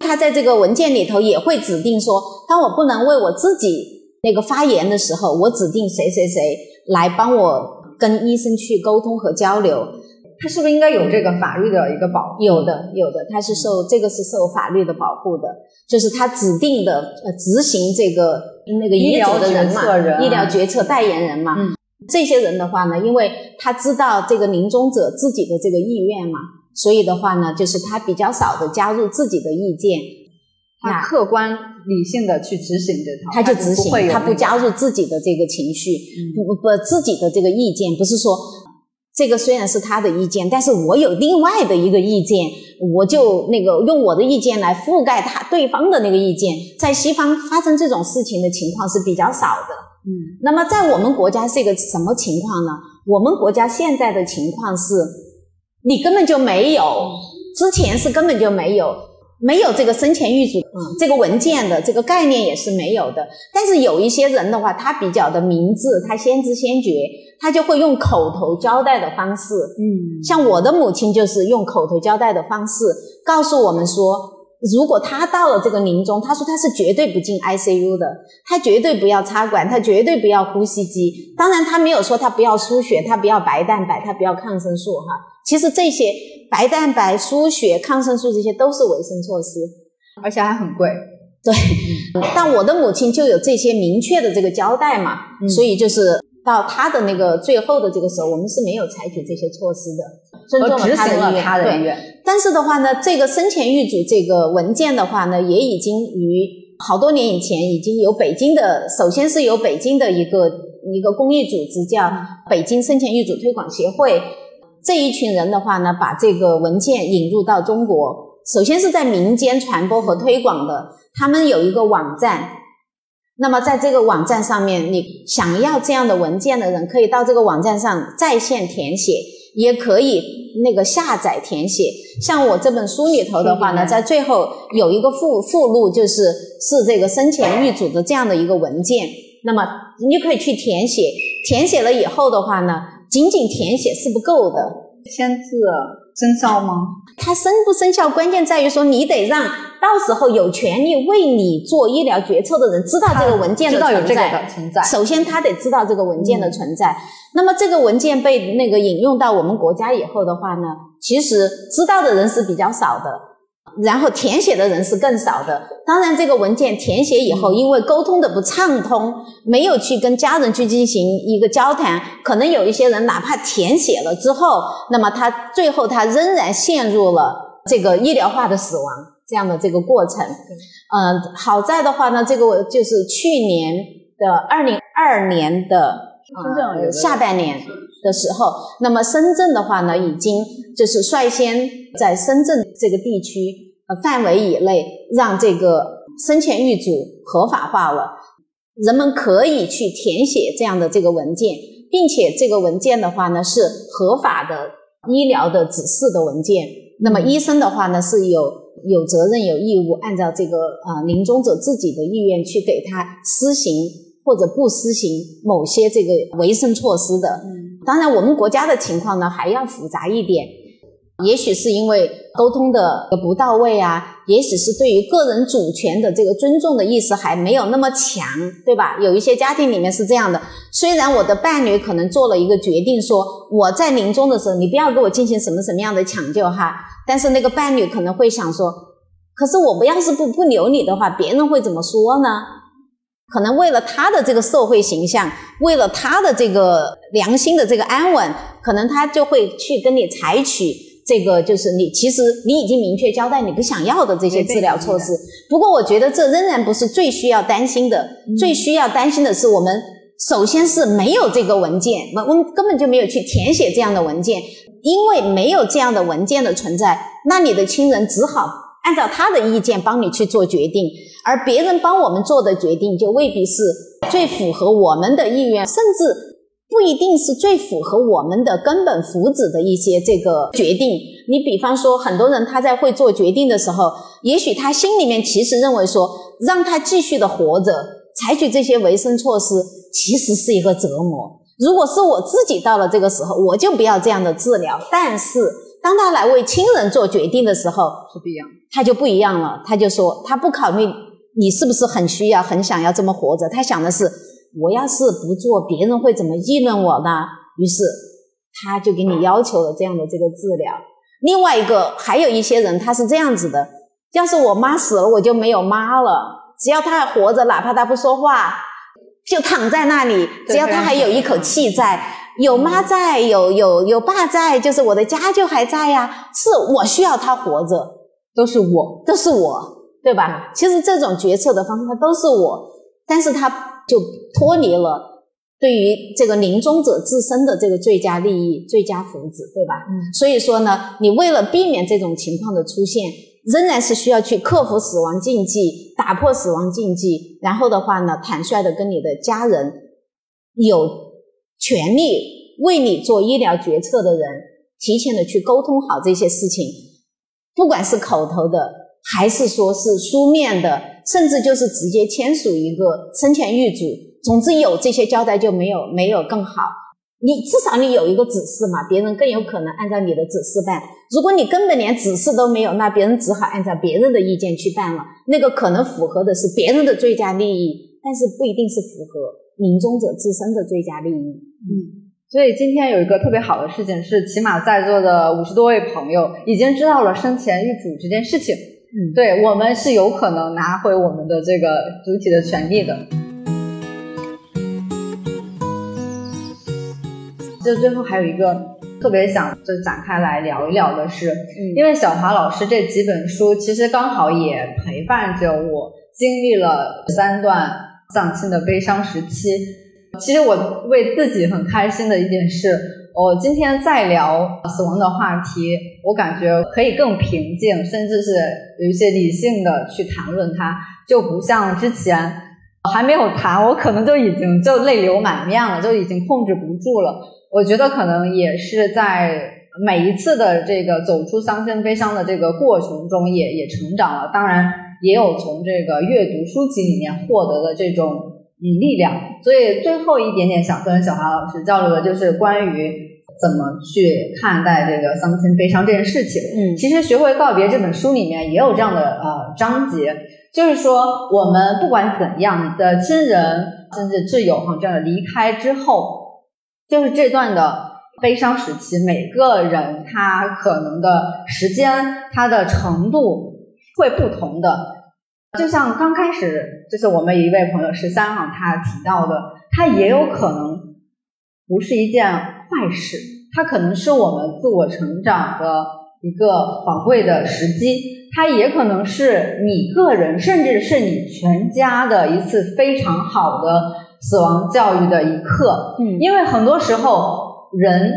他在这个文件里头也会指定说，当我不能为我自己那个发言的时候，我指定谁谁谁来帮我跟医生去沟通和交流。他是不是应该有这个法律的一个保护？有的，有的，他是受这个是受法律的保护的，就是他指定的呃执行这个那个医疗的人嘛，医疗决策代言人嘛。这些人的话呢，因为他知道这个临终者自己的这个意愿嘛，所以的话呢，就是他比较少的加入自己的意见，他客观理性的去执行这套，他就执行，他不加入自己的这个情绪，不不不自己的这个意见，不是说这个虽然是他的意见，但是我有另外的一个意见，我就那个用我的意见来覆盖他对方的那个意见，在西方发生这种事情的情况是比较少的。嗯，那么在我们国家是一个什么情况呢？我们国家现在的情况是，你根本就没有，之前是根本就没有，没有这个生前预嘱，嗯，这个文件的这个概念也是没有的。但是有一些人的话，他比较的明智，他先知先觉，他就会用口头交代的方式，嗯，像我的母亲就是用口头交代的方式告诉我们说。如果他到了这个临终，他说他是绝对不进 ICU 的，他绝对不要插管，他绝对不要呼吸机。当然，他没有说他不要输血，他不要白蛋白，他不要抗生素哈。其实这些白蛋白、输血、抗生素这些都是维生措施，而且还很贵。对，但我的母亲就有这些明确的这个交代嘛，所以就是到他的那个最后的这个时候，我们是没有采取这些措施的，尊重了他的意愿。但是的话呢，这个生前预嘱这个文件的话呢，也已经于好多年以前已经有北京的，首先是由北京的一个一个公益组织叫北京生前预嘱推广协会，这一群人的话呢，把这个文件引入到中国，首先是在民间传播和推广的，他们有一个网站，那么在这个网站上面，你想要这样的文件的人，可以到这个网站上在线填写，也可以。那个下载填写，像我这本书里头的话呢，在最后有一个附附录，就是是这个生前预嘱的这样的一个文件。那么你可以去填写，填写了以后的话呢，仅仅填写是不够的，签字生效吗？它生不生效，关键在于说你得让到时候有权利为你做医疗决策的人知道这个文件的存在。存在。首先他得知道这个文件的存在。那么这个文件被那个引用到我们国家以后的话呢，其实知道的人是比较少的，然后填写的人是更少的。当然，这个文件填写以后，因为沟通的不畅通，没有去跟家人去进行一个交谈，可能有一些人哪怕填写了之后，那么他最后他仍然陷入了这个医疗化的死亡这样的这个过程。嗯，好在的话呢，这个就是去年的二零二年的。呃，下半年的时候，那么深圳的话呢，已经就是率先在深圳这个地区呃范围以内，让这个生前预嘱合法化了。人们可以去填写这样的这个文件，并且这个文件的话呢是合法的医疗的指示的文件。那么医生的话呢是有有责任有义务按照这个呃临终者自己的意愿去给他施行。或者不施行某些这个维生措施的，当然我们国家的情况呢还要复杂一点，也许是因为沟通的不到位啊，也许是对于个人主权的这个尊重的意识还没有那么强，对吧？有一些家庭里面是这样的，虽然我的伴侣可能做了一个决定，说我在临终的时候你不要给我进行什么什么样的抢救哈，但是那个伴侣可能会想说，可是我不要是不不留你的话，别人会怎么说呢？可能为了他的这个社会形象，为了他的这个良心的这个安稳，可能他就会去跟你采取这个，就是你其实你已经明确交代你不想要的这些治疗措施。不过，我觉得这仍然不是最需要担心的。最需要担心的是，我们首先是没有这个文件，我我们根本就没有去填写这样的文件，因为没有这样的文件的存在，那你的亲人只好按照他的意见帮你去做决定。而别人帮我们做的决定，就未必是最符合我们的意愿，甚至不一定是最符合我们的根本福祉的一些这个决定。你比方说，很多人他在会做决定的时候，也许他心里面其实认为说，让他继续的活着，采取这些维生措施，其实是一个折磨。如果是我自己到了这个时候，我就不要这样的治疗。但是当他来为亲人做决定的时候，不一样，他就不一样了。他就说，他不考虑。你是不是很需要、很想要这么活着？他想的是，我要是不做，别人会怎么议论我呢？于是他就给你要求了这样的这个治疗。另外一个，还有一些人他是这样子的：要是我妈死了，我就没有妈了。只要她还活着，哪怕她不说话，就躺在那里，只要他还有一口气在，有妈在，有有有爸在，就是我的家就还在呀。是我需要他活着，都是我，都是我，对吧？其实这种决策的方式，它都是我，但是他就脱离了对于这个临终者自身的这个最佳利益、最佳福祉，对吧？嗯所以说呢，你为了避免这种情况的出现，仍然是需要去克服死亡禁忌，打破死亡禁忌，然后的话呢，坦率的跟你的家人有权利为你做医疗决策的人，提前的去沟通好这些事情，不管是口头的，还是说是书面的，甚至就是直接签署一个生前预嘱，总之有这些交代就没有没有更好。你至少你有一个指示嘛，别人更有可能按照你的指示办。如果你根本连指示都没有，那别人只好按照别人的意见去办了。那个可能符合的是别人的最佳利益，但是不一定是符合临终者自身的最佳利益。嗯。所以今天有一个特别好的事情是，起码在座的五十多位朋友已经知道了生前预嘱这件事情。嗯，对我们是有可能拿回我们的这个主体的权利的。就最后还有一个特别想就展开来聊一聊的是，因为小华老师这几本书其实刚好也陪伴着我经历了三段丧亲的悲伤时期。其实我为自己很开心的一件事，我今天再聊死亡的话题，我感觉可以更平静，甚至是有一些理性的去谈论它，就不像之前还没有谈，我可能就已经就泪流满面了，就已经控制不住了。我觉得可能也是在每一次的这个走出伤心悲伤的这个过程中也，也成长了。当然，也有从这个阅读书籍里面获得的这种嗯力量。所以最后一点点想跟小华老师交流的就是关于怎么去看待这个丧亲悲伤这件事情。嗯其实《学会告别》这本书里面也有这样的呃章节，就是说我们不管怎样，你的亲人甚至挚友哈这样离开之后。就是这段的悲伤时期，每个人他可能的时间、他的程度会不同的。就像刚开始，就是我们一位朋友十三号他提到的，他也有可能不是一件坏事，它可能是我们自我成长的一个宝贵的时机，它也可能是你个人，甚至是你全家的一次非常好的。死亡教育的一课，嗯因为很多时候人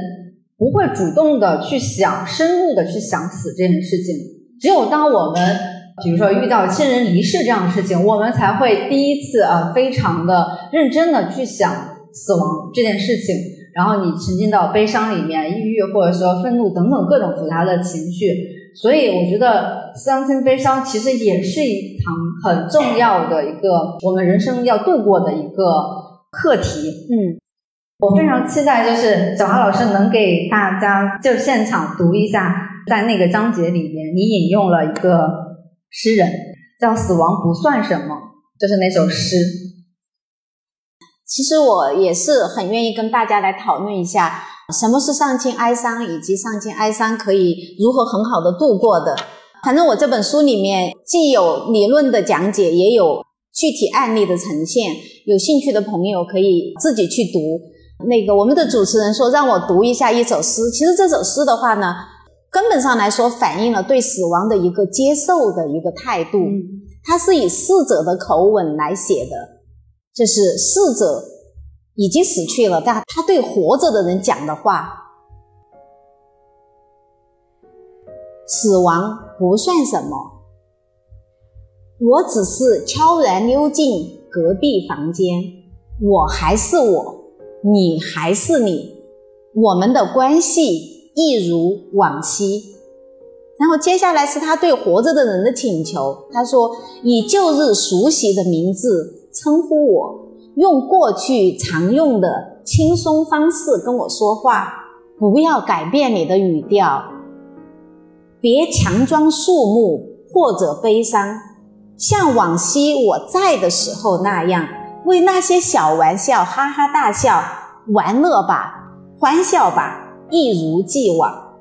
不会主动的去想、深入的去想死这件事情，只有当我们比如说遇到亲人离世这样的事情，我们才会第一次啊非常的认真的去想死亡这件事情，然后你沉浸到悲伤里面、抑郁或者说愤怒等等各种复杂的情绪，所以我觉得相亲悲伤其实也是一堂很重要的一个我们人生要度过的一个课题。嗯，我非常期待，就是小华老师能给大家就现场读一下，在那个章节里面，你引用了一个诗人，叫“死亡不算什么”，就是那首诗。其实我也是很愿意跟大家来讨论一下，什么是丧亲哀伤，以及丧亲哀伤可以如何很好的度过的。反正我这本书里面既有理论的讲解，也有具体案例的呈现。有兴趣的朋友可以自己去读。那个我们的主持人说让我读一下一首诗，其实这首诗的话呢，根本上来说反映了对死亡的一个接受的一个态度。它是以逝者的口吻来写的。就是逝者已经死去了，但他对活着的人讲的话，死亡不算什么。我只是悄然溜进隔壁房间，我还是我，你还是你，我们的关系一如往昔。然后接下来是他对活着的人的请求，他说：“以旧日熟悉的名字。”称呼我，用过去常用的轻松方式跟我说话，不要改变你的语调，别强装肃穆或者悲伤，像往昔我在的时候那样，为那些小玩笑哈哈大笑，玩乐吧，欢笑吧，一如既往，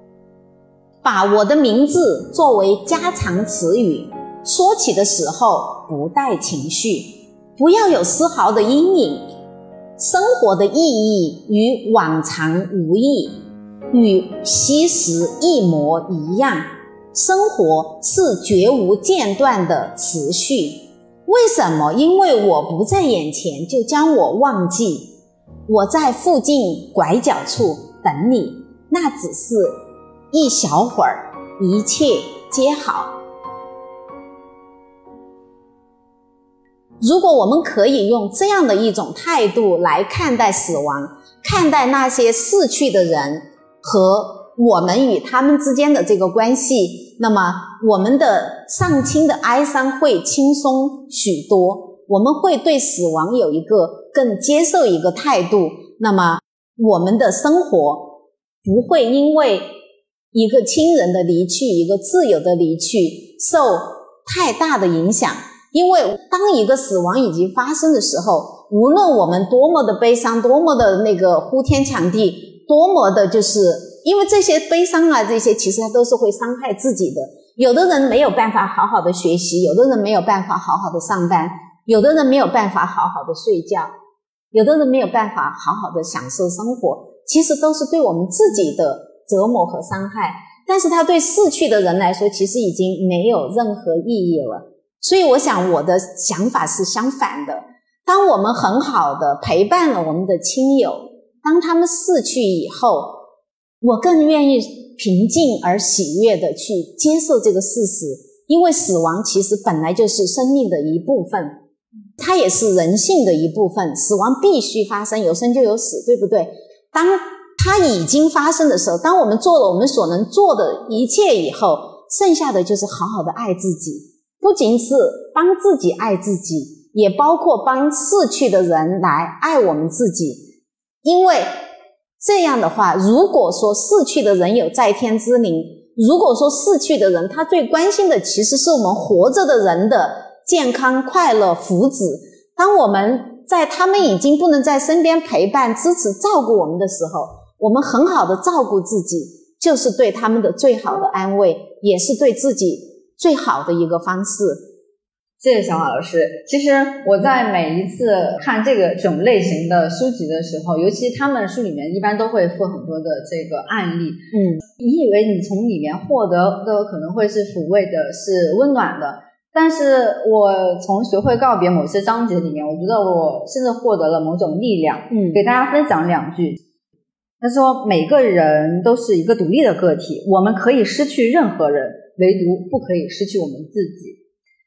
把我的名字作为家常词语，说起的时候不带情绪。不要有丝毫的阴影，生活的意义与往常无异，与昔时一模一样。生活是绝无间断的持续。为什么？因为我不在眼前，就将我忘记。我在附近拐角处等你，那只是一小会儿，一切皆好。如果我们可以用这样的一种态度来看待死亡，看待那些逝去的人和我们与他们之间的这个关系，那么我们的丧亲的哀伤会轻松许多。我们会对死亡有一个更接受一个态度，那么我们的生活不会因为一个亲人的离去、一个挚友的离去受太大的影响。因为当一个死亡已经发生的时候，无论我们多么的悲伤、多么的那个呼天抢地、多么的，就是因为这些悲伤啊，这些其实它都是会伤害自己的。有的人没有办法好好的学习，有的人没有办法好好的上班。有的人没有办法好好的睡觉，有的人没有办法好好的享受生活，其实都是对我们自己的折磨和伤害。但是他对逝去的人来说，其实已经没有任何意义了。所以，我想我的想法是相反的。当我们很好的陪伴了我们的亲友，当他们逝去以后，我更愿意平静而喜悦的去接受这个事实，因为死亡其实本来就是生命的一部分。它也是人性的一部分，死亡必须发生，有生就有死，对不对？当它已经发生的时候，当我们做了我们所能做的一切以后，剩下的就是好好的爱自己，不仅是帮自己爱自己，也包括帮逝去的人来爱我们自己。因为这样的话，如果说逝去的人有在天之灵，如果说逝去的人他最关心的其实是我们活着的人的。健康、快乐、福祉。当我们在他们已经不能在身边陪伴、支持、照顾我们的时候，我们很好的照顾自己，就是对他们的最好的安慰，也是对自己最好的一个方式。谢谢小马老师。其实我在每一次看这个种类型的书籍的时候，尤其他们书里面一般都会附很多的这个案例。嗯，你以为你从里面获得的可能会是抚慰的、是温暖的。但是我从学会告别某些章节里面，我觉得我甚至获得了某种力量。嗯，给大家分享两句。他说：“每个人都是一个独立的个体，我们可以失去任何人，唯独不可以失去我们自己。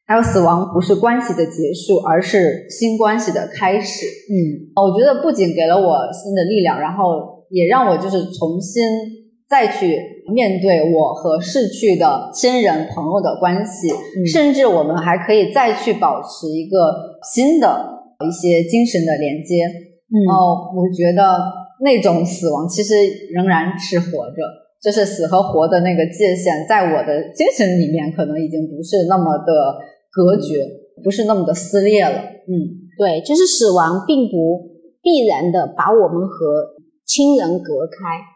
还有，死亡不是关系的结束，而是新关系的开始。”嗯，我觉得不仅给了我新的力量，然后也让我就是重新再去。面对我和逝去的亲人朋友的关系，甚至我们还可以再去保持一个新的一些精神的连接。然后我觉得那种死亡其实仍然是活着，就是死和活的那个界限，在我的精神里面可能已经不是那么的隔绝，不是那么的撕裂了。嗯，对，就是死亡并不必然的把我们和亲人隔开。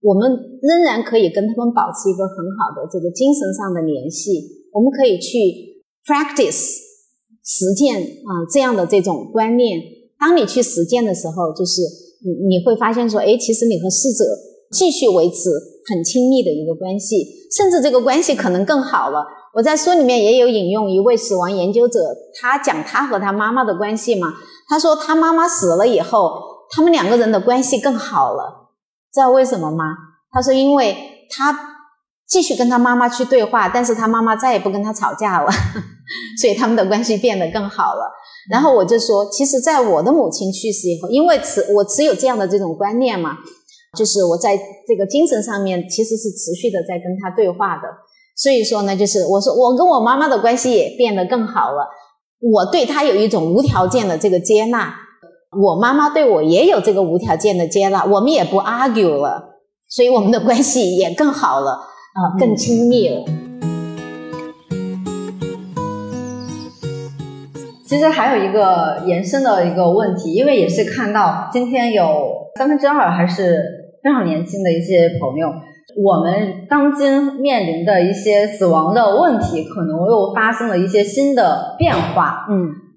我们仍然可以跟他们保持一个很好的这个精神上的联系。我们可以去 practice 实践啊这样的这种观念。当你去实践的时候，就是你你会发现说，哎，其实你和逝者继续维持很亲密的一个关系，甚至这个关系可能更好了。我在书里面也有引用一位死亡研究者，他讲他和他妈妈的关系嘛。他说他妈妈死了以后，他们两个人的关系更好了。知道为什么吗？他说，因为他继续跟他妈妈去对话，但是他妈妈再也不跟他吵架了，所以他们的关系变得更好了。然后我就说，其实，在我的母亲去世以后，因为持我持有这样的这种观念嘛，就是我在这个精神上面其实是持续的在跟他对话的。所以说呢，就是我说我跟我妈妈的关系也变得更好了，我对他有一种无条件的这个接纳。我妈妈对我也有这个无条件的接纳，我们也不 argue 了，所以我们的关系也更好了，啊，更亲密了。其实还有一个延伸的一个问题，因为也是看到今天有三分之二还是非常年轻的一些朋友，我们当今面临的一些死亡的问题，可能又发生了一些新的变化，嗯。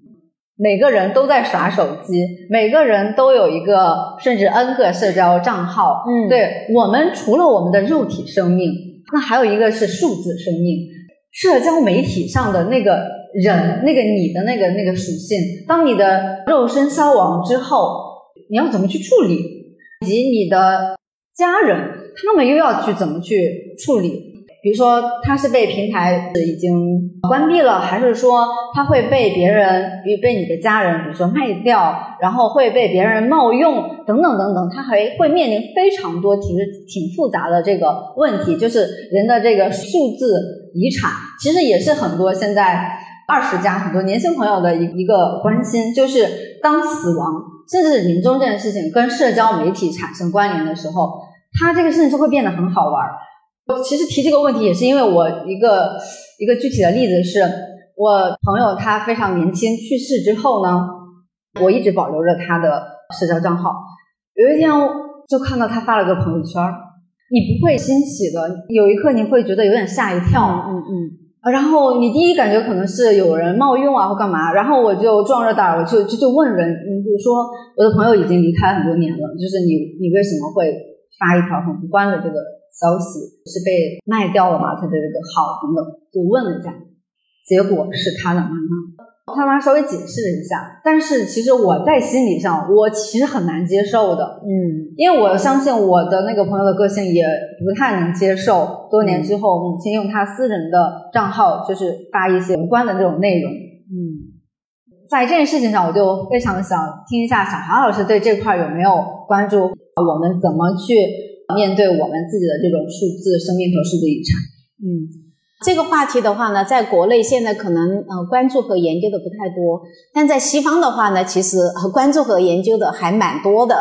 每个人都在耍手机，每个人都有一个甚至 N 个社交账号。嗯对我们除了我们的肉体生命，那还有一个是数字生命。社交媒体上的那个人，那个你的那个那个属性，当你的肉身消亡之后，你要怎么去处理？以及你的家人，他们又要去怎么去处理？比如说，他是被平台已经关闭了，还是说他会被别人，比被你的家人，比如说卖掉，然后会被别人冒用，等等等等，他还会面临非常多其实挺复杂的这个问题，就是人的这个数字遗产，其实也是很多现在二十加很多年轻朋友的一一个关心，就是当死亡甚至是临终这件事情跟社交媒体产生关联的时候，它这个事情就会变得很好玩儿。我其实提这个问题也是因为我一个一个具体的例子是，我朋友他非常年轻去世之后呢，我一直保留着他的社交账号。有一天就看到他发了个朋友圈儿，你不会欣喜的，有一刻你会觉得有点吓一跳，嗯嗯啊然后你第一感觉可能是有人冒用啊或干嘛，然后我就壮着胆儿，我就就就问人，嗯，就说我的朋友已经离开很多年了，就是你你为什么会发一条很无关的这个消息？是被卖掉了吗？他的这个好朋友，就问了一下，结果是他的妈妈。他妈稍微解释了一下，但是其实我在心理上，我其实很难接受的，嗯因为我相信我的那个朋友的个性也不太能接受，多年之后母亲用她私人的账号就是发一些无关的这种内容。嗯在这件事情上，我就非常想听一下小华老师对这块有没有关注，我们怎么去面对我们自己的这种数字生命和数字遗产。嗯。这个话题的话呢，在国内现在可能呃关注和研究的不太多，但在西方的话呢，其实和关注和研究的还蛮多的。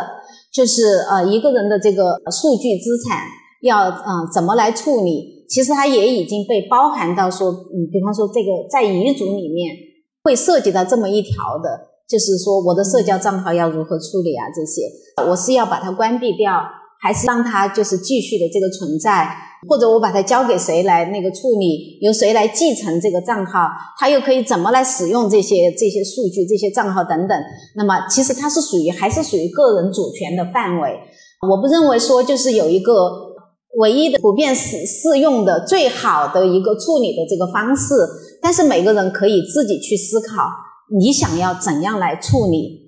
就是呃一个人的这个数据资产要呃怎么来处理，其实它也已经被包含到说，嗯，比方说这个在遗嘱里面会涉及到这么一条的，就是说我的社交账号要如何处理啊这些，我是要把它关闭掉，还是让它就是继续的这个存在？或者我把它交给谁来那个处理，由谁来继承这个账号，他又可以怎么来使用这些这些数据、这些账号等等。那么其实它是属于还是属于个人主权的范围。我不认为说就是有一个唯一的普遍适适用的最好的一个处理的这个方式，但是每个人可以自己去思考，你想要怎样来处理。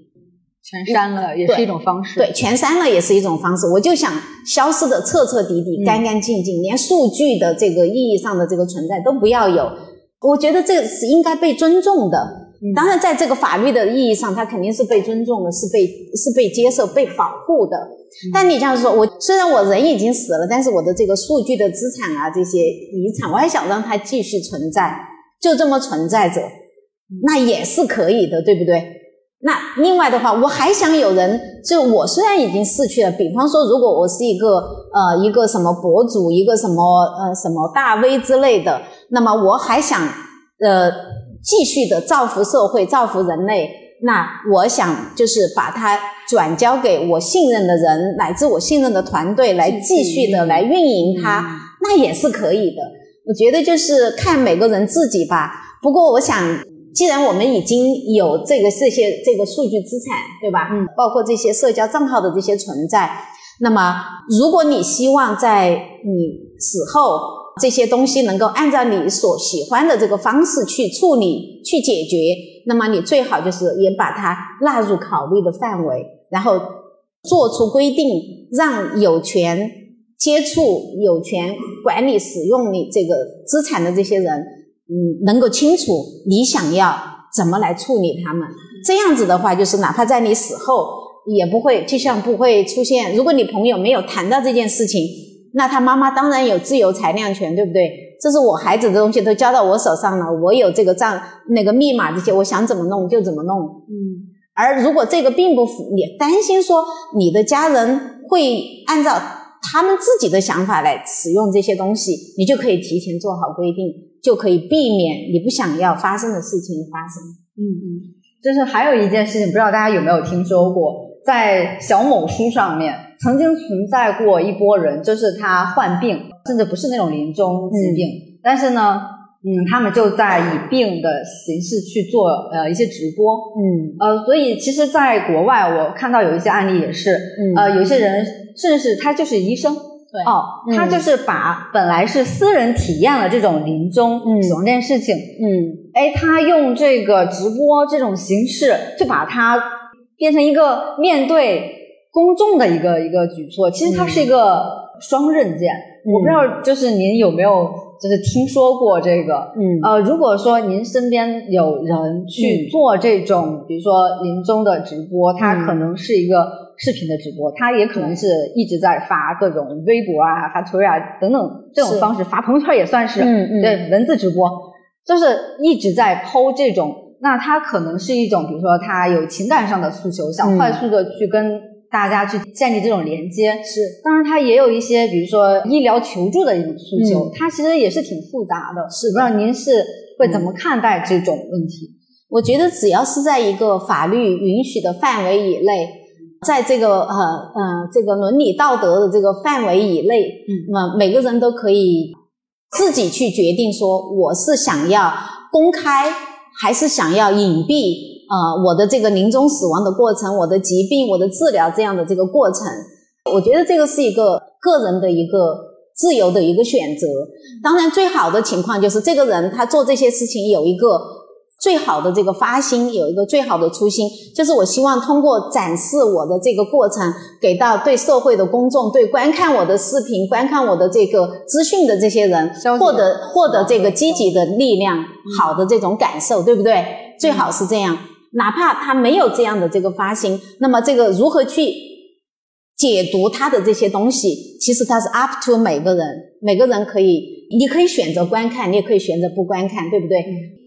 全删了也是一种方式。对，全删了也是一种方式。我就想消失的彻彻底底、嗯干干净净，连数据的这个意义上的这个存在都不要有。我觉得这是应该被尊重的。嗯当然，在这个法律的意义上，它肯定是被尊重的，是被是被接受、被保护的。嗯但你这样说，我虽然我人已经死了，但是我的这个数据的资产啊，这些遗产，我还想让它继续存在，就这么存在着，那也是可以的，对不对？那另外的话，我还想有人，就我虽然已经逝去了，比方说，如果我是一个呃一个什么博主，一个什么呃什么大 V 之类的，那么我还想呃继续的造福社会、造福人类，那我想就是把它转交给我信任的人，乃至我信任的团队来继续的来运营它，那也是可以的。我觉得就是看每个人自己吧。不过我想。既然我们已经有这个这些这个数据资产，对吧？嗯，包括这些社交账号的这些存在，那么如果你希望在你死后这些东西能够按照你所喜欢的这个方式去处理、去解决，那么你最好就是也把它纳入考虑的范围，然后做出规定，让有权接触、有权管理、使用你这个资产的这些人。嗯，能够清楚你想要怎么来处理他们，这样子的话，就是哪怕在你死后，也不会，就像不会出现。如果你朋友没有谈到这件事情，那他妈妈当然有自由裁量权，对不对？这是我孩子的东西都交到我手上了，我有这个账那个密码这些，我想怎么弄就怎么弄。嗯，而如果这个并不符，你担心说你的家人会按照他们自己的想法来使用这些东西，你就可以提前做好规定。就可以避免你不想要发生的事情的发生。嗯嗯，就是还有一件事情，不知道大家有没有听说过，在小某书上面曾经存在过一波人，就是他患病，甚至不是那种临终疾病，嗯、但是呢，嗯，他们就在以病的形式去做呃一些直播，嗯。呃，所以其实，在国外我看到有一些案例也是，嗯。呃，有些人甚至是他就是医生，对。哦，嗯。他就是把本来是私人体验了这种临终嗯。死亡这件事情，嗯。哎，他用这个直播这种形式，就把它变成一个面对公众的一个一个举措。其实它是一个双刃剑。我不知道，就是您有没有就是听说过这个？嗯。呃，如果说您身边有人去嗯。做这种，比如说临终的直播，它嗯。可能是一个视频的直播，他也可能是一直在发各种微博啊、发推啊等等这种方式，发朋友圈也算是，嗯嗯对文字直播，就是一直在剖这种。那他可能是一种，比如说他有情感上的诉求，想嗯快速的去跟大家去建立这种连接。是当然，他也有一些，比如说医疗求助的一种诉求，嗯它其实也是挺复杂的。是的不知道您是会怎么看待这种问题？我觉得只要是在一个法律允许的范围以内，在这个呃呃这个伦理道德的这个范围以内，嗯那么每个人都可以自己去决定说，我是想要公开，还是想要隐蔽。呃，我的这个临终死亡的过程，我的疾病，我的治疗这样的这个过程，我觉得这个是一个个人的一个自由的一个选择。当然，最好的情况就是这个人他做这些事情有一个最好的这个发心，有一个最好的初心，就是我希望通过展示我的这个过程，给到对社会的公众、对观看我的视频、观看我的这个资讯的这些人获得获得这个积极的力量、好的这种感受，对不对？最好是这样。哪怕他没有这样的这个发心，那么这个如何去解读他的这些东西，其实它是 up to 每个人，每个人可以，你可以选择观看，你也可以选择不观看，对不对？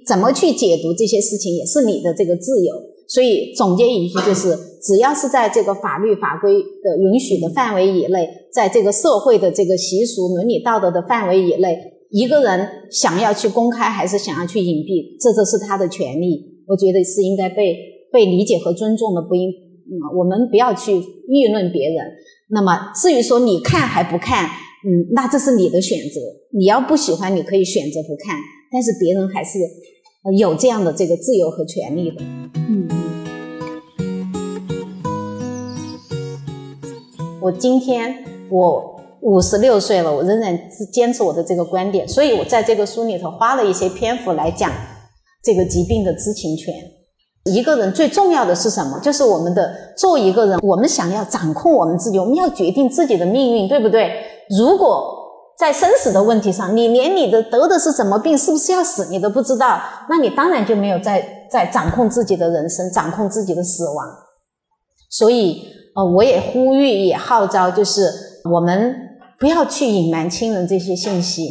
怎么去解读这些事情，也是你的这个自由。所以总结一句就是，只要是在这个法律法规的允许的范围以内，在这个社会的这个习俗、伦理道德的范围以内，一个人想要去公开还是想要去隐蔽，这都是他的权利。我觉得是应该被被理解和尊重的，不应，嗯，我们不要去议论别人。那么至于说你看还不看，嗯，那这是你的选择。你要不喜欢，你可以选择不看，但是别人还是有这样的这个自由和权利的。嗯我今天我五十六岁了，我仍然是坚持我的这个观点，所以我在这个书里头花了一些篇幅来讲这个疾病的知情权。一个人最重要的是什么？就是我们的做一个人，我们想要掌控我们自己，我们要决定自己的命运，对不对？如果在生死的问题上，你连你的得的是什么病，是不是要死，你都不知道，那你当然就没有在在掌控自己的人生，掌控自己的死亡。所以，呃，我也呼吁，也号召，就是我们不要去隐瞒亲人这些信息，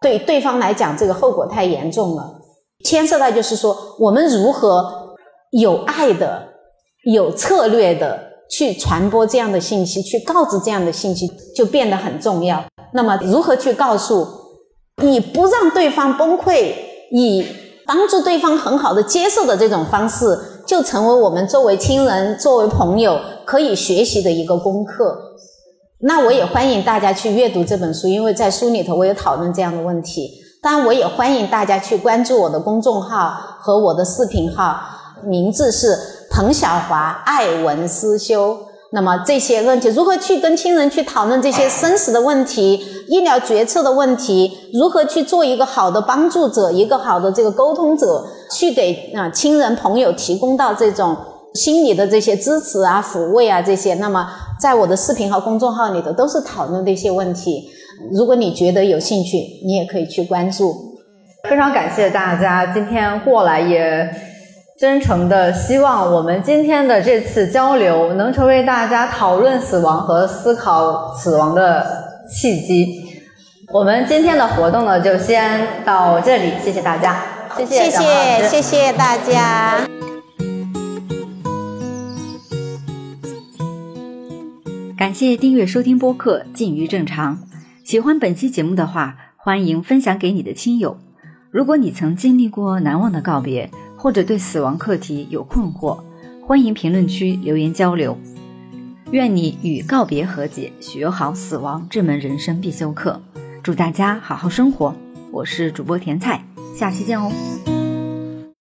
对对方来讲，这个后果太严重了。牵涉到就是说，我们如何有爱的、有策略的去传播这样的信息，去告知这样的信息，就变得很重要。那么，如何去告诉，以不让对方崩溃，以帮助对方很好的接受的这种方式，就成为我们作为亲人、作为朋友可以学习的一个功课。那我也欢迎大家去阅读这本书，因为在书里头我有讨论这样的问题。当然，我也欢迎大家去关注我的公众号和我的视频号，名字是彭小华爱文思修。那么这些问题，如何去跟亲人去讨论这些生死的问题、医疗决策的问题，如何去做一个好的帮助者、一个好的这个沟通者，去给啊、亲人朋友提供到这种心理的这些支持啊、抚慰啊这些。那么在我的视频和公众号里头都是讨论这些问题。如果你觉得有兴趣，你也可以去关注。非常感谢大家今天过来，也真诚的希望我们今天的这次交流能成为大家讨论死亡和思考死亡的契机。我们今天的活动呢，就先到这里，谢谢大家，谢谢谢谢谢谢大家。感谢订阅收听播客《近于正常》。喜欢本期节目的话，欢迎分享给你的亲友。如果你曾经历过难忘的告别，或者对死亡课题有困惑，欢迎评论区留言交流。愿你与告别和解，学好死亡这门人生必修课。祝大家好好生活。我是主播甜菜，下期见哦。